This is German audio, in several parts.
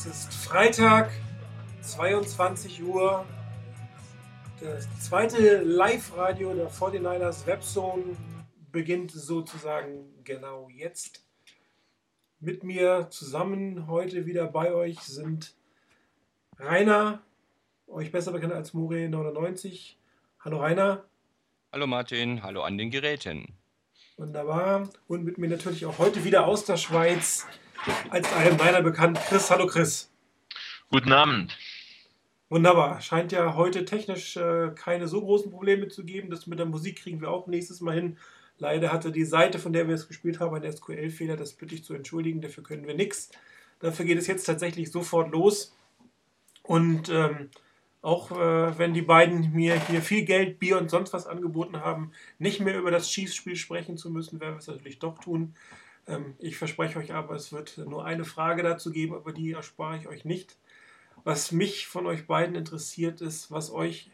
Es ist Freitag, 22 Uhr. Das zweite Live-Radio der 49ers Webzone beginnt sozusagen genau jetzt. Mit mir zusammen heute wieder bei euch sind Rainer, euch besser bekannt als More99. Hallo Rainer. Hallo Martin, hallo an den Geräten. Wunderbar. Und mit mir natürlich auch heute wieder aus der Schweiz als einem meiner bekannt. Chris, hallo Chris. Guten Abend. Wunderbar. Scheint ja heute technisch äh, keine so großen Probleme zu geben. Das mit der Musik kriegen wir auch nächstes Mal hin. Leider hatte die Seite, von der wir es gespielt haben, einen SQL-Fehler. Das bitte ich zu entschuldigen. Dafür können wir nichts. Dafür geht es jetzt tatsächlich sofort los. Und ähm, auch äh, wenn die beiden mir hier viel Geld, Bier und sonst was angeboten haben, nicht mehr über das Chiefs-Spiel sprechen zu müssen, werden wir es natürlich doch tun. Ähm, ich verspreche euch aber, es wird nur eine Frage dazu geben, aber die erspare ich euch nicht. Was mich von euch beiden interessiert, ist, was euch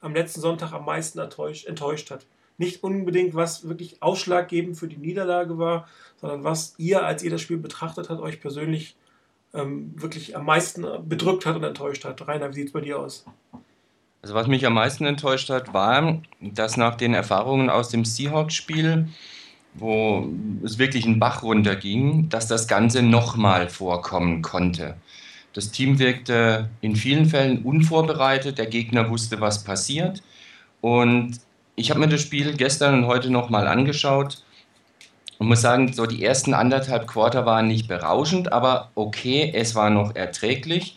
am letzten Sonntag am meisten enttäuscht, hat. Nicht unbedingt, was wirklich ausschlaggebend für die Niederlage war, sondern was ihr, als ihr das Spiel betrachtet habt, euch persönlich ähm, wirklich am meisten bedrückt hat und enttäuscht hat. Rainer, wie sieht es bei dir aus? Also was mich am meisten enttäuscht hat, war, dass nach den Erfahrungen aus dem Seahawks-Spiel wo es wirklich einen Bach runterging, dass das Ganze nochmal vorkommen konnte. Das Team wirkte in vielen Fällen unvorbereitet, der Gegner wusste, was passiert. Und ich habe mir das Spiel gestern und heute nochmal angeschaut und muss sagen, so die ersten anderthalb Quarter waren nicht berauschend, aber okay, es war noch erträglich.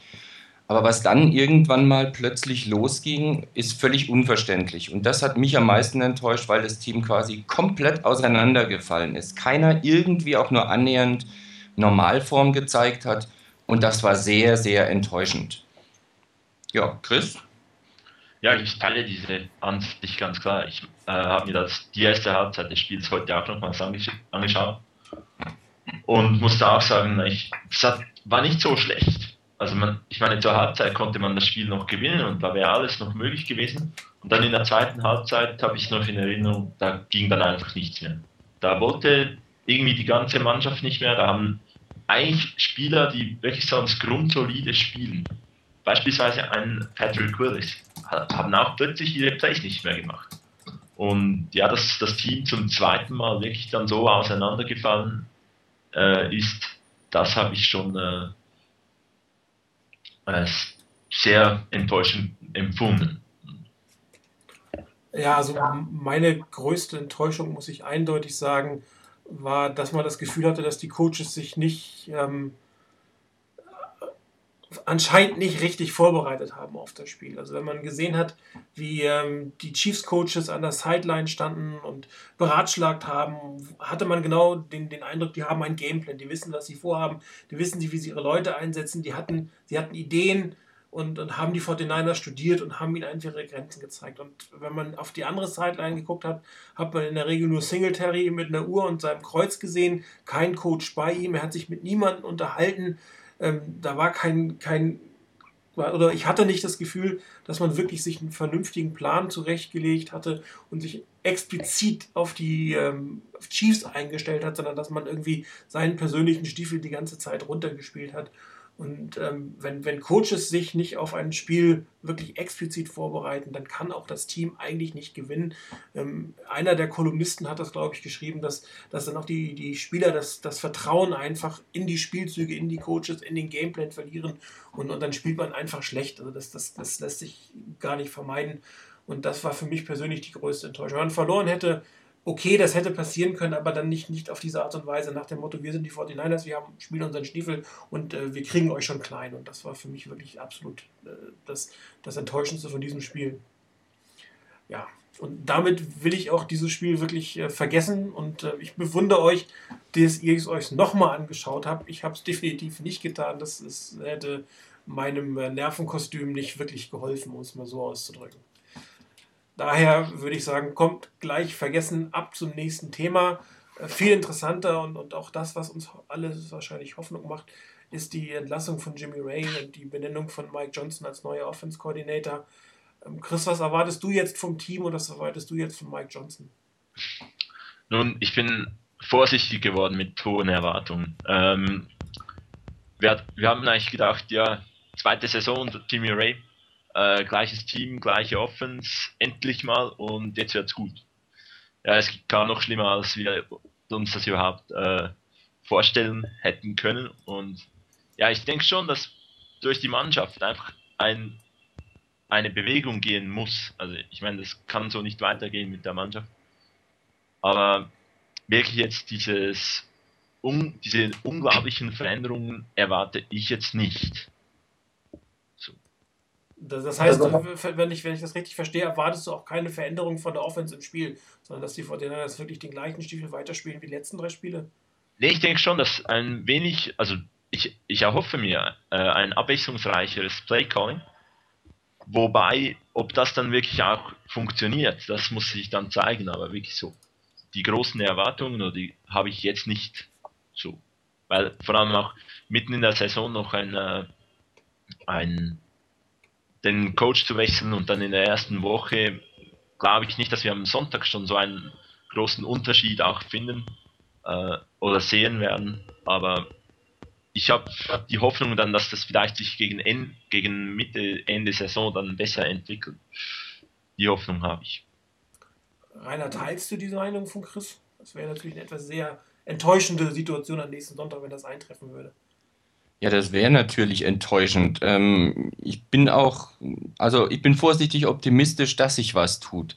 Aber was dann irgendwann mal plötzlich losging, ist völlig unverständlich. Und das hat mich am meisten enttäuscht, weil das Team quasi komplett auseinandergefallen ist. Keiner irgendwie auch nur annähernd Normalform gezeigt hat. Und das war sehr, sehr enttäuschend. Ja, Chris? Ja, ich teile diese Ansicht ganz klar. Ich äh, habe mir das, die erste Halbzeit des Spiels heute auch nochmals angeschaut und musste auch sagen, ich, das war nicht so schlecht also man, ich meine, zur Halbzeit konnte man das Spiel noch gewinnen und da wäre alles noch möglich gewesen. Und dann in der zweiten Halbzeit habe ich noch in Erinnerung, da ging dann einfach nichts mehr. Da wollte irgendwie die ganze Mannschaft nicht mehr. Da haben eigentlich Spieler, die wirklich sonst grundsolide spielen, beispielsweise ein Patrick Willis, haben auch plötzlich ihre Plays nicht mehr gemacht. Und ja, dass das Team zum zweiten Mal wirklich dann so auseinandergefallen äh, ist, das habe ich schon äh, als sehr enttäuschend empfunden. Ja, also meine größte Enttäuschung, muss ich eindeutig sagen, war, dass man das Gefühl hatte, dass die Coaches sich nicht ähm, anscheinend nicht richtig vorbereitet haben auf das Spiel. Also wenn man gesehen hat, wie ähm, die Chiefs-Coaches an der Sideline standen und beratschlagt haben, hatte man genau den, den Eindruck, die haben einen Gameplan, die wissen, was sie vorhaben, die wissen, wie sie ihre Leute einsetzen, die hatten, sie hatten Ideen und, und haben die 49ers studiert und haben ihnen einfach ihre Grenzen gezeigt. Und wenn man auf die andere Sideline geguckt hat, hat man in der Regel nur Singletary mit einer Uhr und seinem Kreuz gesehen, kein Coach bei ihm, er hat sich mit niemandem unterhalten, ähm, da war kein, kein, oder ich hatte nicht das Gefühl, dass man wirklich sich einen vernünftigen Plan zurechtgelegt hatte und sich explizit auf die ähm, Chiefs eingestellt hat, sondern dass man irgendwie seinen persönlichen Stiefel die ganze Zeit runtergespielt hat. Und ähm, wenn, wenn Coaches sich nicht auf ein Spiel wirklich explizit vorbereiten, dann kann auch das Team eigentlich nicht gewinnen. Ähm, einer der Kolumnisten hat das, glaube ich, geschrieben, dass, dass dann auch die, die Spieler das, das Vertrauen einfach in die Spielzüge, in die Coaches, in den Gameplan verlieren und, und dann spielt man einfach schlecht. Also das, das, das lässt sich gar nicht vermeiden. Und das war für mich persönlich die größte Enttäuschung. Wenn man verloren hätte, okay, das hätte passieren können, aber dann nicht, nicht auf diese Art und Weise, nach dem Motto, wir sind die 49ers, wir haben, spielen unseren Stiefel und äh, wir kriegen euch schon klein. Und das war für mich wirklich absolut äh, das, das Enttäuschendste von diesem Spiel. Ja, und damit will ich auch dieses Spiel wirklich äh, vergessen und äh, ich bewundere euch, dass ihr es euch nochmal angeschaut habt. Ich habe es definitiv nicht getan. Das ist, hätte meinem äh, Nervenkostüm nicht wirklich geholfen, um es mal so auszudrücken. Daher würde ich sagen, kommt gleich vergessen ab zum nächsten Thema. Äh, viel interessanter und, und auch das, was uns alles wahrscheinlich Hoffnung macht, ist die Entlassung von Jimmy Ray und die Benennung von Mike Johnson als neuer Offense Coordinator. Ähm, Chris, was erwartest du jetzt vom Team und was erwartest du jetzt von Mike Johnson? Nun, ich bin vorsichtig geworden mit hohen Erwartungen. Ähm, wir, wir haben eigentlich gedacht, ja, zweite Saison unter Jimmy Ray, äh, gleiches Team, gleiche Offense, endlich mal und jetzt wird's gut. Ja, es kann noch schlimmer, als wir uns das überhaupt äh, vorstellen hätten können. Und ja, ich denke schon, dass durch die Mannschaft einfach ein, eine Bewegung gehen muss. Also ich meine, das kann so nicht weitergehen mit der Mannschaft. Aber wirklich jetzt dieses um, diese unglaublichen Veränderungen erwarte ich jetzt nicht. Das, das heißt, also, wenn ich, wenn ich das richtig verstehe, erwartest du auch keine Veränderung von der Offense im Spiel, sondern dass die Fortinanders wirklich den gleichen Stiefel weiterspielen wie die letzten drei Spiele? Nee, ich denke schon, dass ein wenig, also ich, ich erhoffe mir äh, ein abwechslungsreicheres Playcalling. Wobei, ob das dann wirklich auch funktioniert, das muss sich dann zeigen, aber wirklich so. Die großen Erwartungen, die habe ich jetzt nicht so. Weil vor allem auch mitten in der Saison noch ein, äh, ein den Coach zu wechseln und dann in der ersten Woche glaube ich nicht, dass wir am Sonntag schon so einen großen Unterschied auch finden äh, oder sehen werden. Aber ich habe die Hoffnung dann, dass das vielleicht sich gegen, End, gegen Mitte, Ende Saison dann besser entwickelt. Die Hoffnung habe ich. Rainer, teilst du diese Meinung von Chris? Das wäre natürlich eine etwas sehr enttäuschende Situation am nächsten Sonntag, wenn das eintreffen würde. Ja, das wäre natürlich enttäuschend. Ähm, ich bin auch, also ich bin vorsichtig optimistisch, dass sich was tut.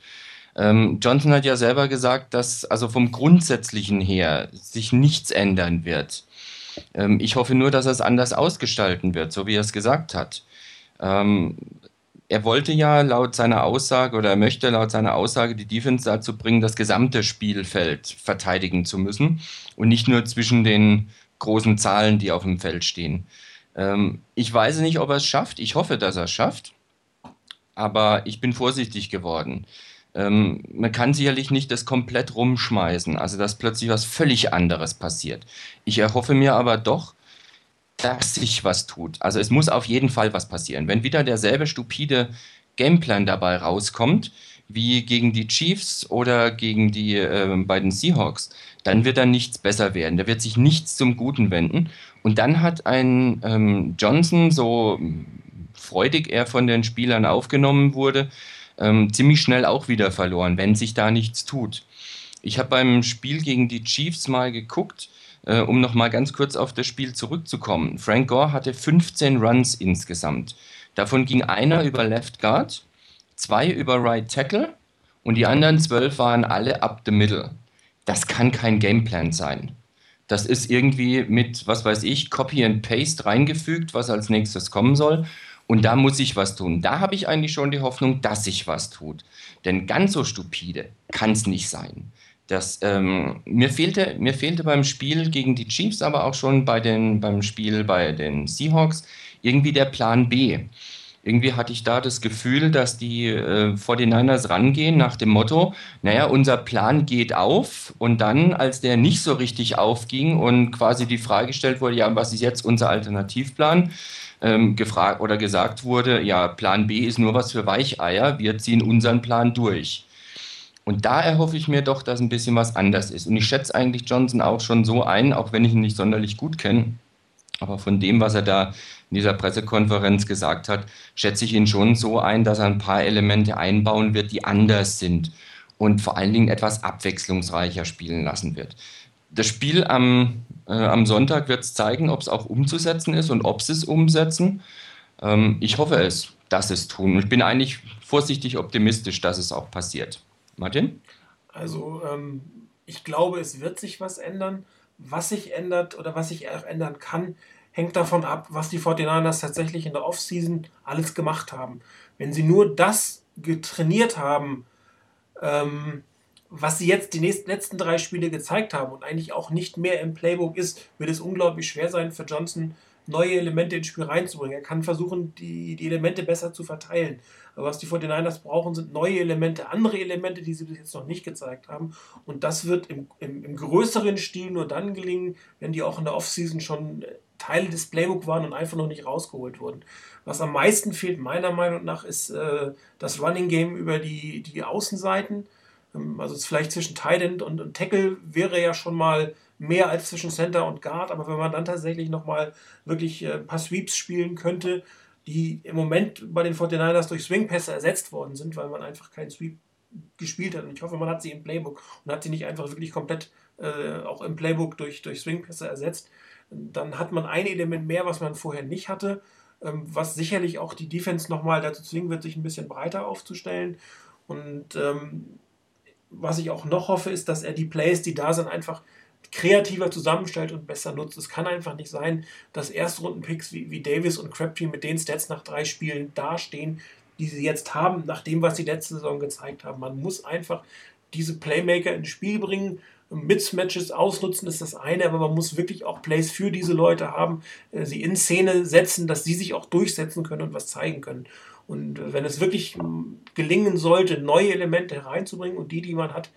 Ähm, Johnson hat ja selber gesagt, dass also vom Grundsätzlichen her sich nichts ändern wird. Ähm, ich hoffe nur, dass er es anders ausgestalten wird, so wie er es gesagt hat. Ähm, er wollte ja laut seiner Aussage oder er möchte laut seiner Aussage die Defense dazu bringen, das gesamte Spielfeld verteidigen zu müssen und nicht nur zwischen den großen Zahlen, die auf dem Feld stehen. Ähm, ich weiß nicht, ob er es schafft. Ich hoffe, dass er es schafft. Aber ich bin vorsichtig geworden. Ähm, man kann sicherlich nicht das komplett rumschmeißen, also dass plötzlich was völlig anderes passiert. Ich erhoffe mir aber doch, dass sich was tut. Also es muss auf jeden Fall was passieren. Wenn wieder derselbe stupide Gameplan dabei rauskommt, wie gegen die Chiefs oder gegen die äh, beiden Seahawks, dann wird da nichts besser werden. Da wird sich nichts zum Guten wenden. Und dann hat ein ähm, Johnson, so freudig er von den Spielern aufgenommen wurde, ähm, ziemlich schnell auch wieder verloren, wenn sich da nichts tut. Ich habe beim Spiel gegen die Chiefs mal geguckt, äh, um nochmal ganz kurz auf das Spiel zurückzukommen. Frank Gore hatte 15 Runs insgesamt. Davon ging einer über Left Guard, zwei über Right Tackle und die anderen zwölf waren alle up the middle. Das kann kein Gameplan sein. Das ist irgendwie mit, was weiß ich, Copy and Paste reingefügt, was als nächstes kommen soll. Und da muss ich was tun. Da habe ich eigentlich schon die Hoffnung, dass sich was tut. Denn ganz so stupide kann es nicht sein. Das, ähm, mir, fehlte, mir fehlte beim Spiel gegen die Chiefs, aber auch schon bei den, beim Spiel bei den Seahawks irgendwie der Plan B. Irgendwie hatte ich da das Gefühl, dass die äh, 49ers rangehen nach dem Motto, naja, unser Plan geht auf und dann, als der nicht so richtig aufging und quasi die Frage gestellt wurde, ja, was ist jetzt unser Alternativplan? Ähm, gefragt oder gesagt wurde, ja, Plan B ist nur was für Weicheier, wir ziehen unseren Plan durch. Und da erhoffe ich mir doch, dass ein bisschen was anders ist. Und ich schätze eigentlich Johnson auch schon so ein, auch wenn ich ihn nicht sonderlich gut kenne. Aber von dem, was er da in dieser Pressekonferenz gesagt hat, schätze ich ihn schon so ein, dass er ein paar Elemente einbauen wird, die anders sind und vor allen Dingen etwas abwechslungsreicher spielen lassen wird. Das Spiel am, äh, am Sonntag wird es zeigen, ob es auch umzusetzen ist und ob sie es umsetzen. Ähm, ich hoffe es, dass es tun. Ich bin eigentlich vorsichtig optimistisch, dass es auch passiert. Martin? Also ähm, ich glaube, es wird sich was ändern. Was sich ändert oder was sich ändern kann, hängt davon ab, was die 49ers tatsächlich in der Offseason alles gemacht haben. Wenn sie nur das getrainiert haben, ähm, was sie jetzt die nächsten, letzten drei Spiele gezeigt haben und eigentlich auch nicht mehr im Playbook ist, wird es unglaublich schwer sein für Johnson, neue Elemente ins Spiel reinzubringen. Er kann versuchen, die, die Elemente besser zu verteilen. Aber was die 49ers brauchen, sind neue Elemente, andere Elemente, die sie bis jetzt noch nicht gezeigt haben. Und das wird im, im, im größeren Stil nur dann gelingen, wenn die auch in der Offseason schon Teile des Playbook waren und einfach noch nicht rausgeholt wurden. Was am meisten fehlt, meiner Meinung nach, ist äh, das Running Game über die, die Außenseiten. Ähm, also vielleicht zwischen Tight End und, und Tackle wäre ja schon mal mehr als zwischen Center und Guard, aber wenn man dann tatsächlich nochmal wirklich äh, ein paar Sweeps spielen könnte, die im Moment bei den 49ers durch Swingpässe ersetzt worden sind, weil man einfach keinen Sweep gespielt hat. Und ich hoffe, man hat sie im Playbook und hat sie nicht einfach wirklich komplett äh, auch im Playbook durch, durch Swingpässe ersetzt. Dann hat man ein Element mehr, was man vorher nicht hatte, ähm, was sicherlich auch die Defense nochmal dazu zwingen wird, sich ein bisschen breiter aufzustellen. Und ähm, was ich auch noch hoffe, ist, dass er die Plays, die da sind, einfach kreativer zusammenstellt und besser nutzt. Es kann einfach nicht sein, dass Erstrundenpicks wie, wie Davis und Crabtree mit den Stats nach drei Spielen dastehen, die sie jetzt haben, nach dem, was sie letzte Saison gezeigt haben. Man muss einfach diese Playmaker ins Spiel bringen. Mismatches ausnutzen ist das eine, aber man muss wirklich auch Plays für diese Leute haben, äh, sie in Szene setzen, dass sie sich auch durchsetzen können und was zeigen können. Und äh, wenn es wirklich gelingen sollte, neue Elemente hereinzubringen und die, die man hat,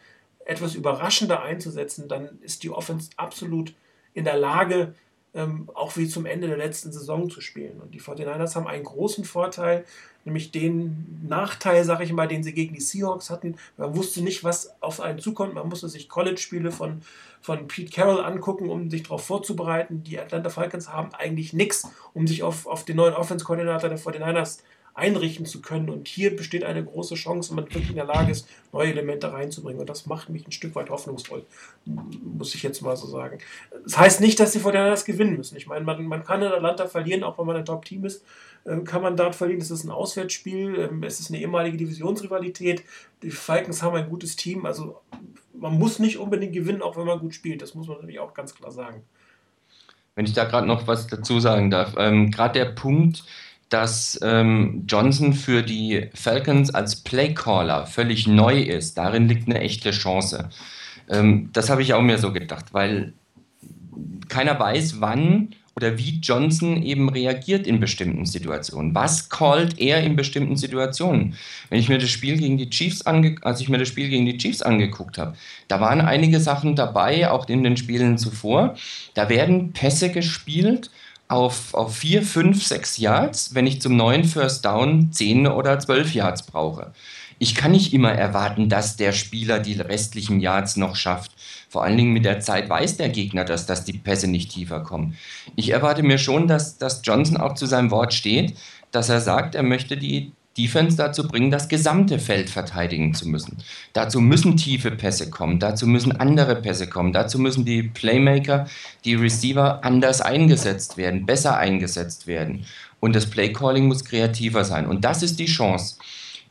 etwas überraschender einzusetzen, dann ist die Offense absolut in der Lage, ähm, auch wie zum Ende der letzten Saison zu spielen. Und die 49ers haben einen großen Vorteil, nämlich den Nachteil, sage ich mal, den sie gegen die Seahawks hatten. Man wusste nicht, was auf einen zukommt. Man musste sich College-Spiele von, von Pete Carroll angucken, um sich darauf vorzubereiten. Die Atlanta Falcons haben eigentlich nichts, um sich auf, auf den neuen Offense-Koordinator der 49ers einrichten zu können. Und hier besteht eine große Chance, wenn man wirklich in der Lage ist, neue Elemente reinzubringen. Und das macht mich ein Stück weit hoffnungsvoll, muss ich jetzt mal so sagen. Das heißt nicht, dass sie vor der das gewinnen müssen. Ich meine, man, man kann in Atlanta verlieren, auch wenn man ein Top-Team ist, ähm, kann man dort verlieren. Es ist ein Auswärtsspiel, ähm, es ist eine ehemalige Divisionsrivalität. Die Falcons haben ein gutes Team. Also man muss nicht unbedingt gewinnen, auch wenn man gut spielt. Das muss man natürlich auch ganz klar sagen. Wenn ich da gerade noch was dazu sagen darf, ähm, gerade der Punkt, dass ähm, Johnson für die Falcons als Playcaller völlig neu ist. Darin liegt eine echte Chance. Ähm, das habe ich auch mir so gedacht, weil keiner weiß, wann oder wie Johnson eben reagiert in bestimmten Situationen. Was callt er in bestimmten Situationen? Wenn ich mir das Spiel gegen die Chiefs ange als ich mir das Spiel gegen die Chiefs angeguckt habe, da waren einige Sachen dabei, auch in den Spielen zuvor. Da werden Pässe gespielt auf, auf vier, fünf, sechs Yards, wenn ich zum neuen First Down zehn oder zwölf Yards brauche. Ich kann nicht immer erwarten, dass der Spieler die restlichen Yards noch schafft. Vor allen Dingen mit der Zeit weiß der Gegner, dass, dass die Pässe nicht tiefer kommen. Ich erwarte mir schon, dass, dass Johnson auch zu seinem Wort steht, dass er sagt, er möchte die, Defense dazu bringen, das gesamte Feld verteidigen zu müssen. Dazu müssen tiefe Pässe kommen, dazu müssen andere Pässe kommen, dazu müssen die Playmaker, die Receiver anders eingesetzt werden, besser eingesetzt werden. Und das Playcalling muss kreativer sein. Und das ist die Chance.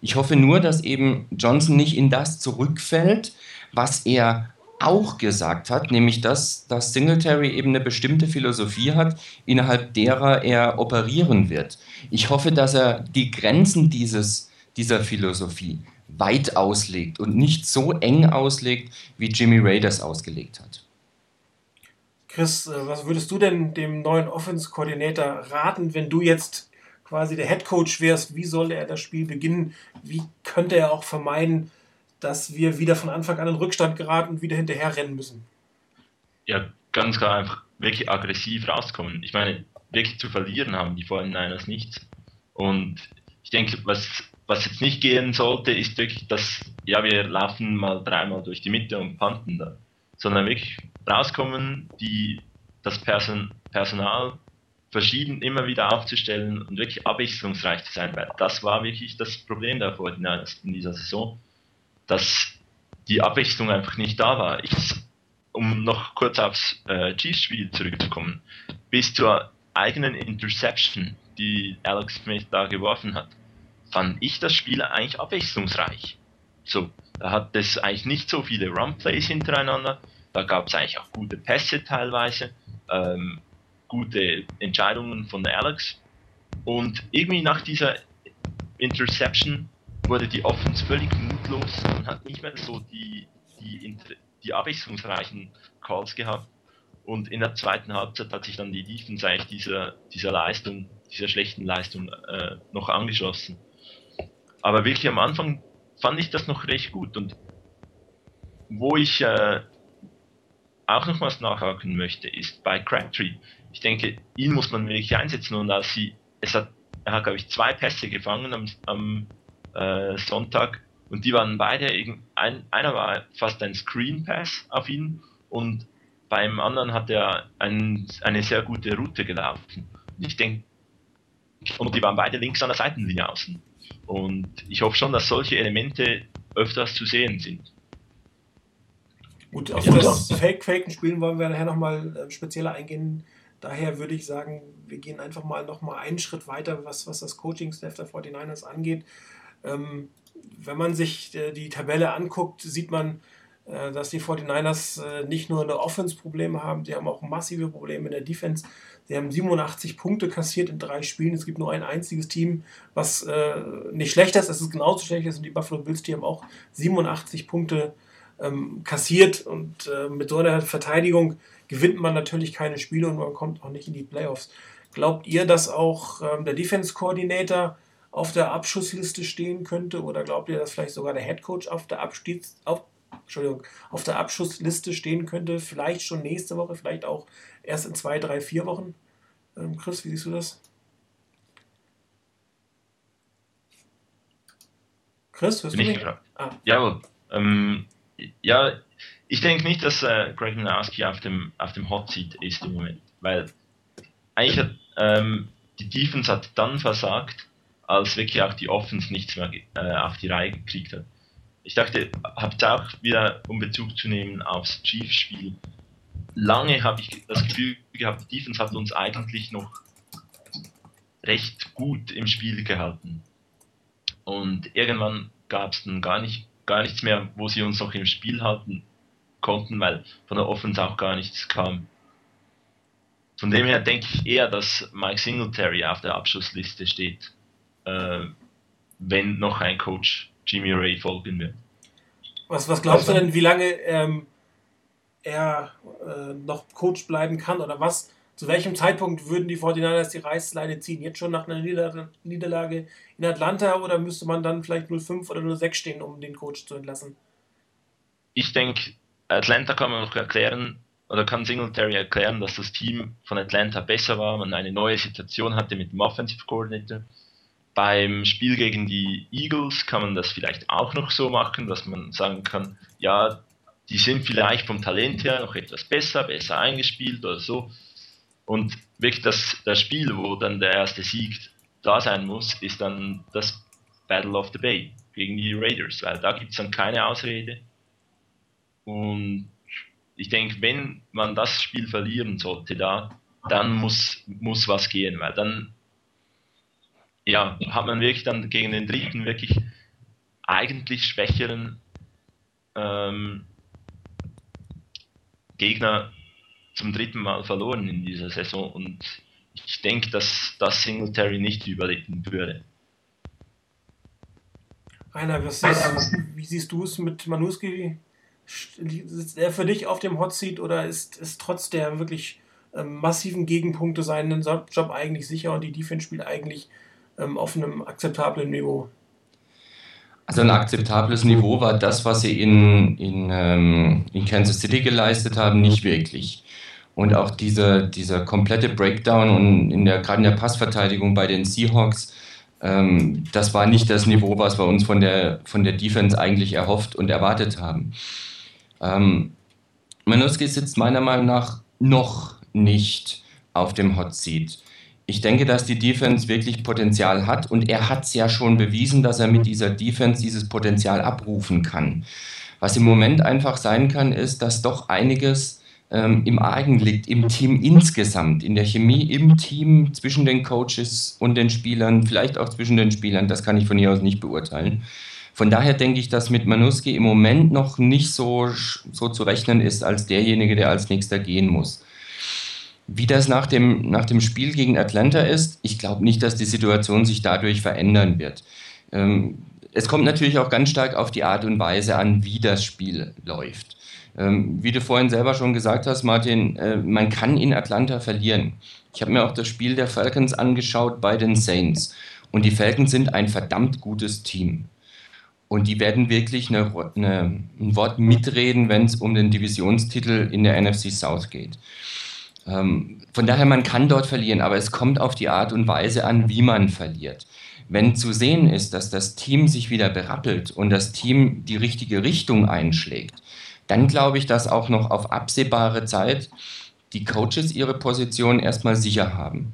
Ich hoffe nur, dass eben Johnson nicht in das zurückfällt, was er auch gesagt hat, nämlich dass, dass Singletary eben eine bestimmte Philosophie hat, innerhalb derer er operieren wird. Ich hoffe, dass er die Grenzen dieses, dieser Philosophie weit auslegt und nicht so eng auslegt, wie Jimmy Ray das ausgelegt hat. Chris, äh, was würdest du denn dem neuen Offense-Koordinator raten, wenn du jetzt quasi der Head Coach wärst? Wie soll er das Spiel beginnen? Wie könnte er auch vermeiden, dass wir wieder von Anfang an in Rückstand geraten und wieder hinterher rennen müssen. Ja, ganz klar einfach wirklich aggressiv rauskommen. Ich meine, wirklich zu verlieren haben die vor Niners nichts. Und ich denke, was, was jetzt nicht gehen sollte, ist wirklich, dass, ja, wir laufen mal dreimal durch die Mitte und panten da. Sondern wirklich rauskommen, die, das Person, Personal verschieden immer wieder aufzustellen und wirklich abwechslungsreich zu sein. Weil das war wirklich das Problem Niners in dieser Saison dass die Abwechslung einfach nicht da war. Ich, um noch kurz aufs äh, Chiefs-Spiel zurückzukommen, bis zur eigenen Interception, die Alex Smith da geworfen hat, fand ich das Spiel eigentlich abwechslungsreich. So, da hat es eigentlich nicht so viele Run-Plays hintereinander, da gab es eigentlich auch gute Pässe teilweise, ähm, gute Entscheidungen von Alex. Und irgendwie nach dieser Interception wurde die Offense völlig mutlos und hat nicht mehr so die, die, die abwechslungsreichen Calls gehabt. Und in der zweiten Halbzeit hat sich dann die Defense dieser, dieser Leistung, dieser schlechten Leistung äh, noch angeschlossen. Aber wirklich am Anfang fand ich das noch recht gut. Und wo ich äh, auch noch was nachhaken möchte, ist bei Crabtree. Ich denke, ihn muss man wirklich einsetzen und als sie, es hat, er hat, glaube ich, zwei Pässe gefangen am, am äh, Sonntag und die waren beide, ein, einer war fast ein Screen Pass auf ihn und beim anderen hat er ein, eine sehr gute Route gelaufen. Ich denke, und die waren beide links an der Seitenlinie außen. Und ich hoffe schon, dass solche Elemente öfters zu sehen sind. Gut, auf das Fake-Faken spielen wollen wir nachher nochmal äh, spezieller eingehen. Daher würde ich sagen, wir gehen einfach mal nochmal einen Schritt weiter, was, was das Coaching-Staff der 49ers angeht. Ähm, wenn man sich äh, die Tabelle anguckt, sieht man, äh, dass die 49ers äh, nicht nur eine Offense-Probleme haben, sie haben auch massive Probleme in der Defense. Sie haben 87 Punkte kassiert in drei Spielen. Es gibt nur ein einziges Team, was äh, nicht schlechter ist. Es ist genauso schlecht, das sind die Buffalo Bills. Die haben auch 87 Punkte ähm, kassiert. Und äh, mit so einer Verteidigung gewinnt man natürlich keine Spiele und man kommt auch nicht in die Playoffs. Glaubt ihr, dass auch ähm, der Defense Coordinator auf der Abschussliste stehen könnte? Oder glaubt ihr, dass vielleicht sogar der Head Coach auf der Abstiegs auf, Entschuldigung, auf der Abschussliste stehen könnte? Vielleicht schon nächste Woche, vielleicht auch erst in zwei, drei, vier Wochen? Ähm, Chris, wie siehst du das? Chris, hörst du mich? Ah. Jawohl. Ähm, ja, ich denke nicht, dass äh, Greg Minowski auf dem, auf dem Hot Seat ist im Moment, weil eigentlich hat ähm, die Defense hat dann versagt, als wirklich auch die Offense nichts mehr äh, auf die Reihe gekriegt hat. Ich dachte, habt auch wieder, um Bezug zu nehmen aufs Chiefs-Spiel, lange habe ich das Gefühl gehabt, die Defense hat uns eigentlich noch recht gut im Spiel gehalten. Und irgendwann gab es dann gar nicht gar nichts mehr, wo sie uns noch im Spiel halten konnten, weil von der Offense auch gar nichts kam. Von dem her denke ich eher, dass Mike Singletary auf der Abschlussliste steht, äh, wenn noch ein Coach Jimmy Ray folgen wird. Was, was glaubst du denn, wie lange ähm, er äh, noch Coach bleiben kann oder was zu welchem Zeitpunkt würden die 49ers die Reißleine ziehen? Jetzt schon nach einer Niederlage in Atlanta oder müsste man dann vielleicht 0-5 oder 0-6 stehen, um den Coach zu entlassen? Ich denke, Atlanta kann man noch erklären, oder kann Singletary erklären, dass das Team von Atlanta besser war, man eine neue Situation hatte mit dem Offensive Coordinator. Beim Spiel gegen die Eagles kann man das vielleicht auch noch so machen, dass man sagen kann, ja, die sind vielleicht vom Talent her noch etwas besser, besser eingespielt oder so. Und wirklich das, das Spiel, wo dann der erste Sieg da sein muss, ist dann das Battle of the Bay gegen die Raiders, weil da gibt es dann keine Ausrede. Und ich denke, wenn man das Spiel verlieren sollte da, dann muss, muss was gehen, weil dann ja, hat man wirklich dann gegen den dritten wirklich eigentlich schwächeren ähm, Gegner zum dritten Mal verloren in dieser Saison und ich denke, dass das Singletary nicht überleben würde. Rainer, was siehst, wie siehst du es mit Manuski? Sitzt er für dich auf dem Hot Seat oder ist, ist trotz der wirklich ähm, massiven Gegenpunkte seinen Job eigentlich sicher und die Defense spielt eigentlich ähm, auf einem akzeptablen Niveau? Also ein akzeptables Niveau war das, was sie in, in, ähm, in Kansas City geleistet haben, nicht wirklich. Und auch dieser, dieser komplette Breakdown und in der, gerade in der Passverteidigung bei den Seahawks, ähm, das war nicht das Niveau, was wir uns von der, von der Defense eigentlich erhofft und erwartet haben. Ähm, Manuski sitzt meiner Meinung nach noch nicht auf dem Hot Seat. Ich denke, dass die Defense wirklich Potenzial hat und er hat es ja schon bewiesen, dass er mit dieser Defense dieses Potenzial abrufen kann. Was im Moment einfach sein kann, ist, dass doch einiges ähm, im Argen liegt, im Team insgesamt, in der Chemie im Team zwischen den Coaches und den Spielern, vielleicht auch zwischen den Spielern, das kann ich von hier aus nicht beurteilen. Von daher denke ich, dass mit Manuski im Moment noch nicht so, so zu rechnen ist als derjenige, der als nächster gehen muss. Wie das nach dem, nach dem Spiel gegen Atlanta ist, ich glaube nicht, dass die Situation sich dadurch verändern wird. Ähm, es kommt natürlich auch ganz stark auf die Art und Weise an, wie das Spiel läuft. Ähm, wie du vorhin selber schon gesagt hast, Martin, äh, man kann in Atlanta verlieren. Ich habe mir auch das Spiel der Falcons angeschaut bei den Saints. Und die Falcons sind ein verdammt gutes Team. Und die werden wirklich eine, eine, ein Wort mitreden, wenn es um den Divisionstitel in der NFC South geht. Ähm, von daher, man kann dort verlieren, aber es kommt auf die Art und Weise an, wie man verliert. Wenn zu sehen ist, dass das Team sich wieder berappelt und das Team die richtige Richtung einschlägt, dann glaube ich, dass auch noch auf absehbare Zeit die Coaches ihre Position erstmal sicher haben.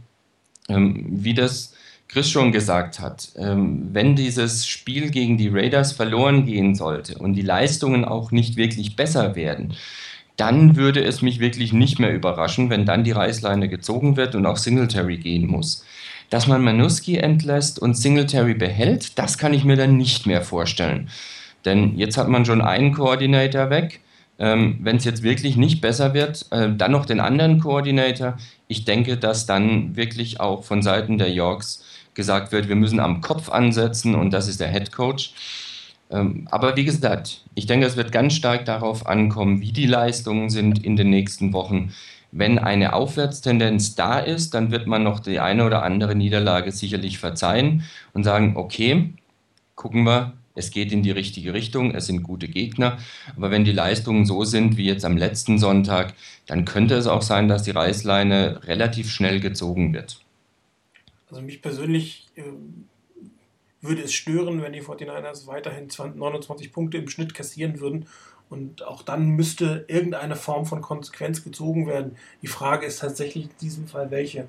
Ähm, wie das Chris schon gesagt hat, ähm, wenn dieses Spiel gegen die Raiders verloren gehen sollte und die Leistungen auch nicht wirklich besser werden, dann würde es mich wirklich nicht mehr überraschen, wenn dann die Reißleine gezogen wird und auch Singletary gehen muss. Dass man Manuski entlässt und Singletary behält, das kann ich mir dann nicht mehr vorstellen. Denn jetzt hat man schon einen Koordinator weg. Ähm, Wenn es jetzt wirklich nicht besser wird, äh, dann noch den anderen Koordinator. Ich denke, dass dann wirklich auch von Seiten der Yorks gesagt wird, wir müssen am Kopf ansetzen und das ist der Head Coach. Ähm, aber wie gesagt, ich denke, es wird ganz stark darauf ankommen, wie die Leistungen sind in den nächsten Wochen. Wenn eine Aufwärtstendenz da ist, dann wird man noch die eine oder andere Niederlage sicherlich verzeihen und sagen, okay, gucken wir, es geht in die richtige Richtung, es sind gute Gegner. Aber wenn die Leistungen so sind wie jetzt am letzten Sonntag, dann könnte es auch sein, dass die Reißleine relativ schnell gezogen wird. Also mich persönlich äh, würde es stören, wenn die 49ers weiterhin 20, 29 Punkte im Schnitt kassieren würden. Und auch dann müsste irgendeine Form von Konsequenz gezogen werden. Die Frage ist tatsächlich in diesem Fall welche.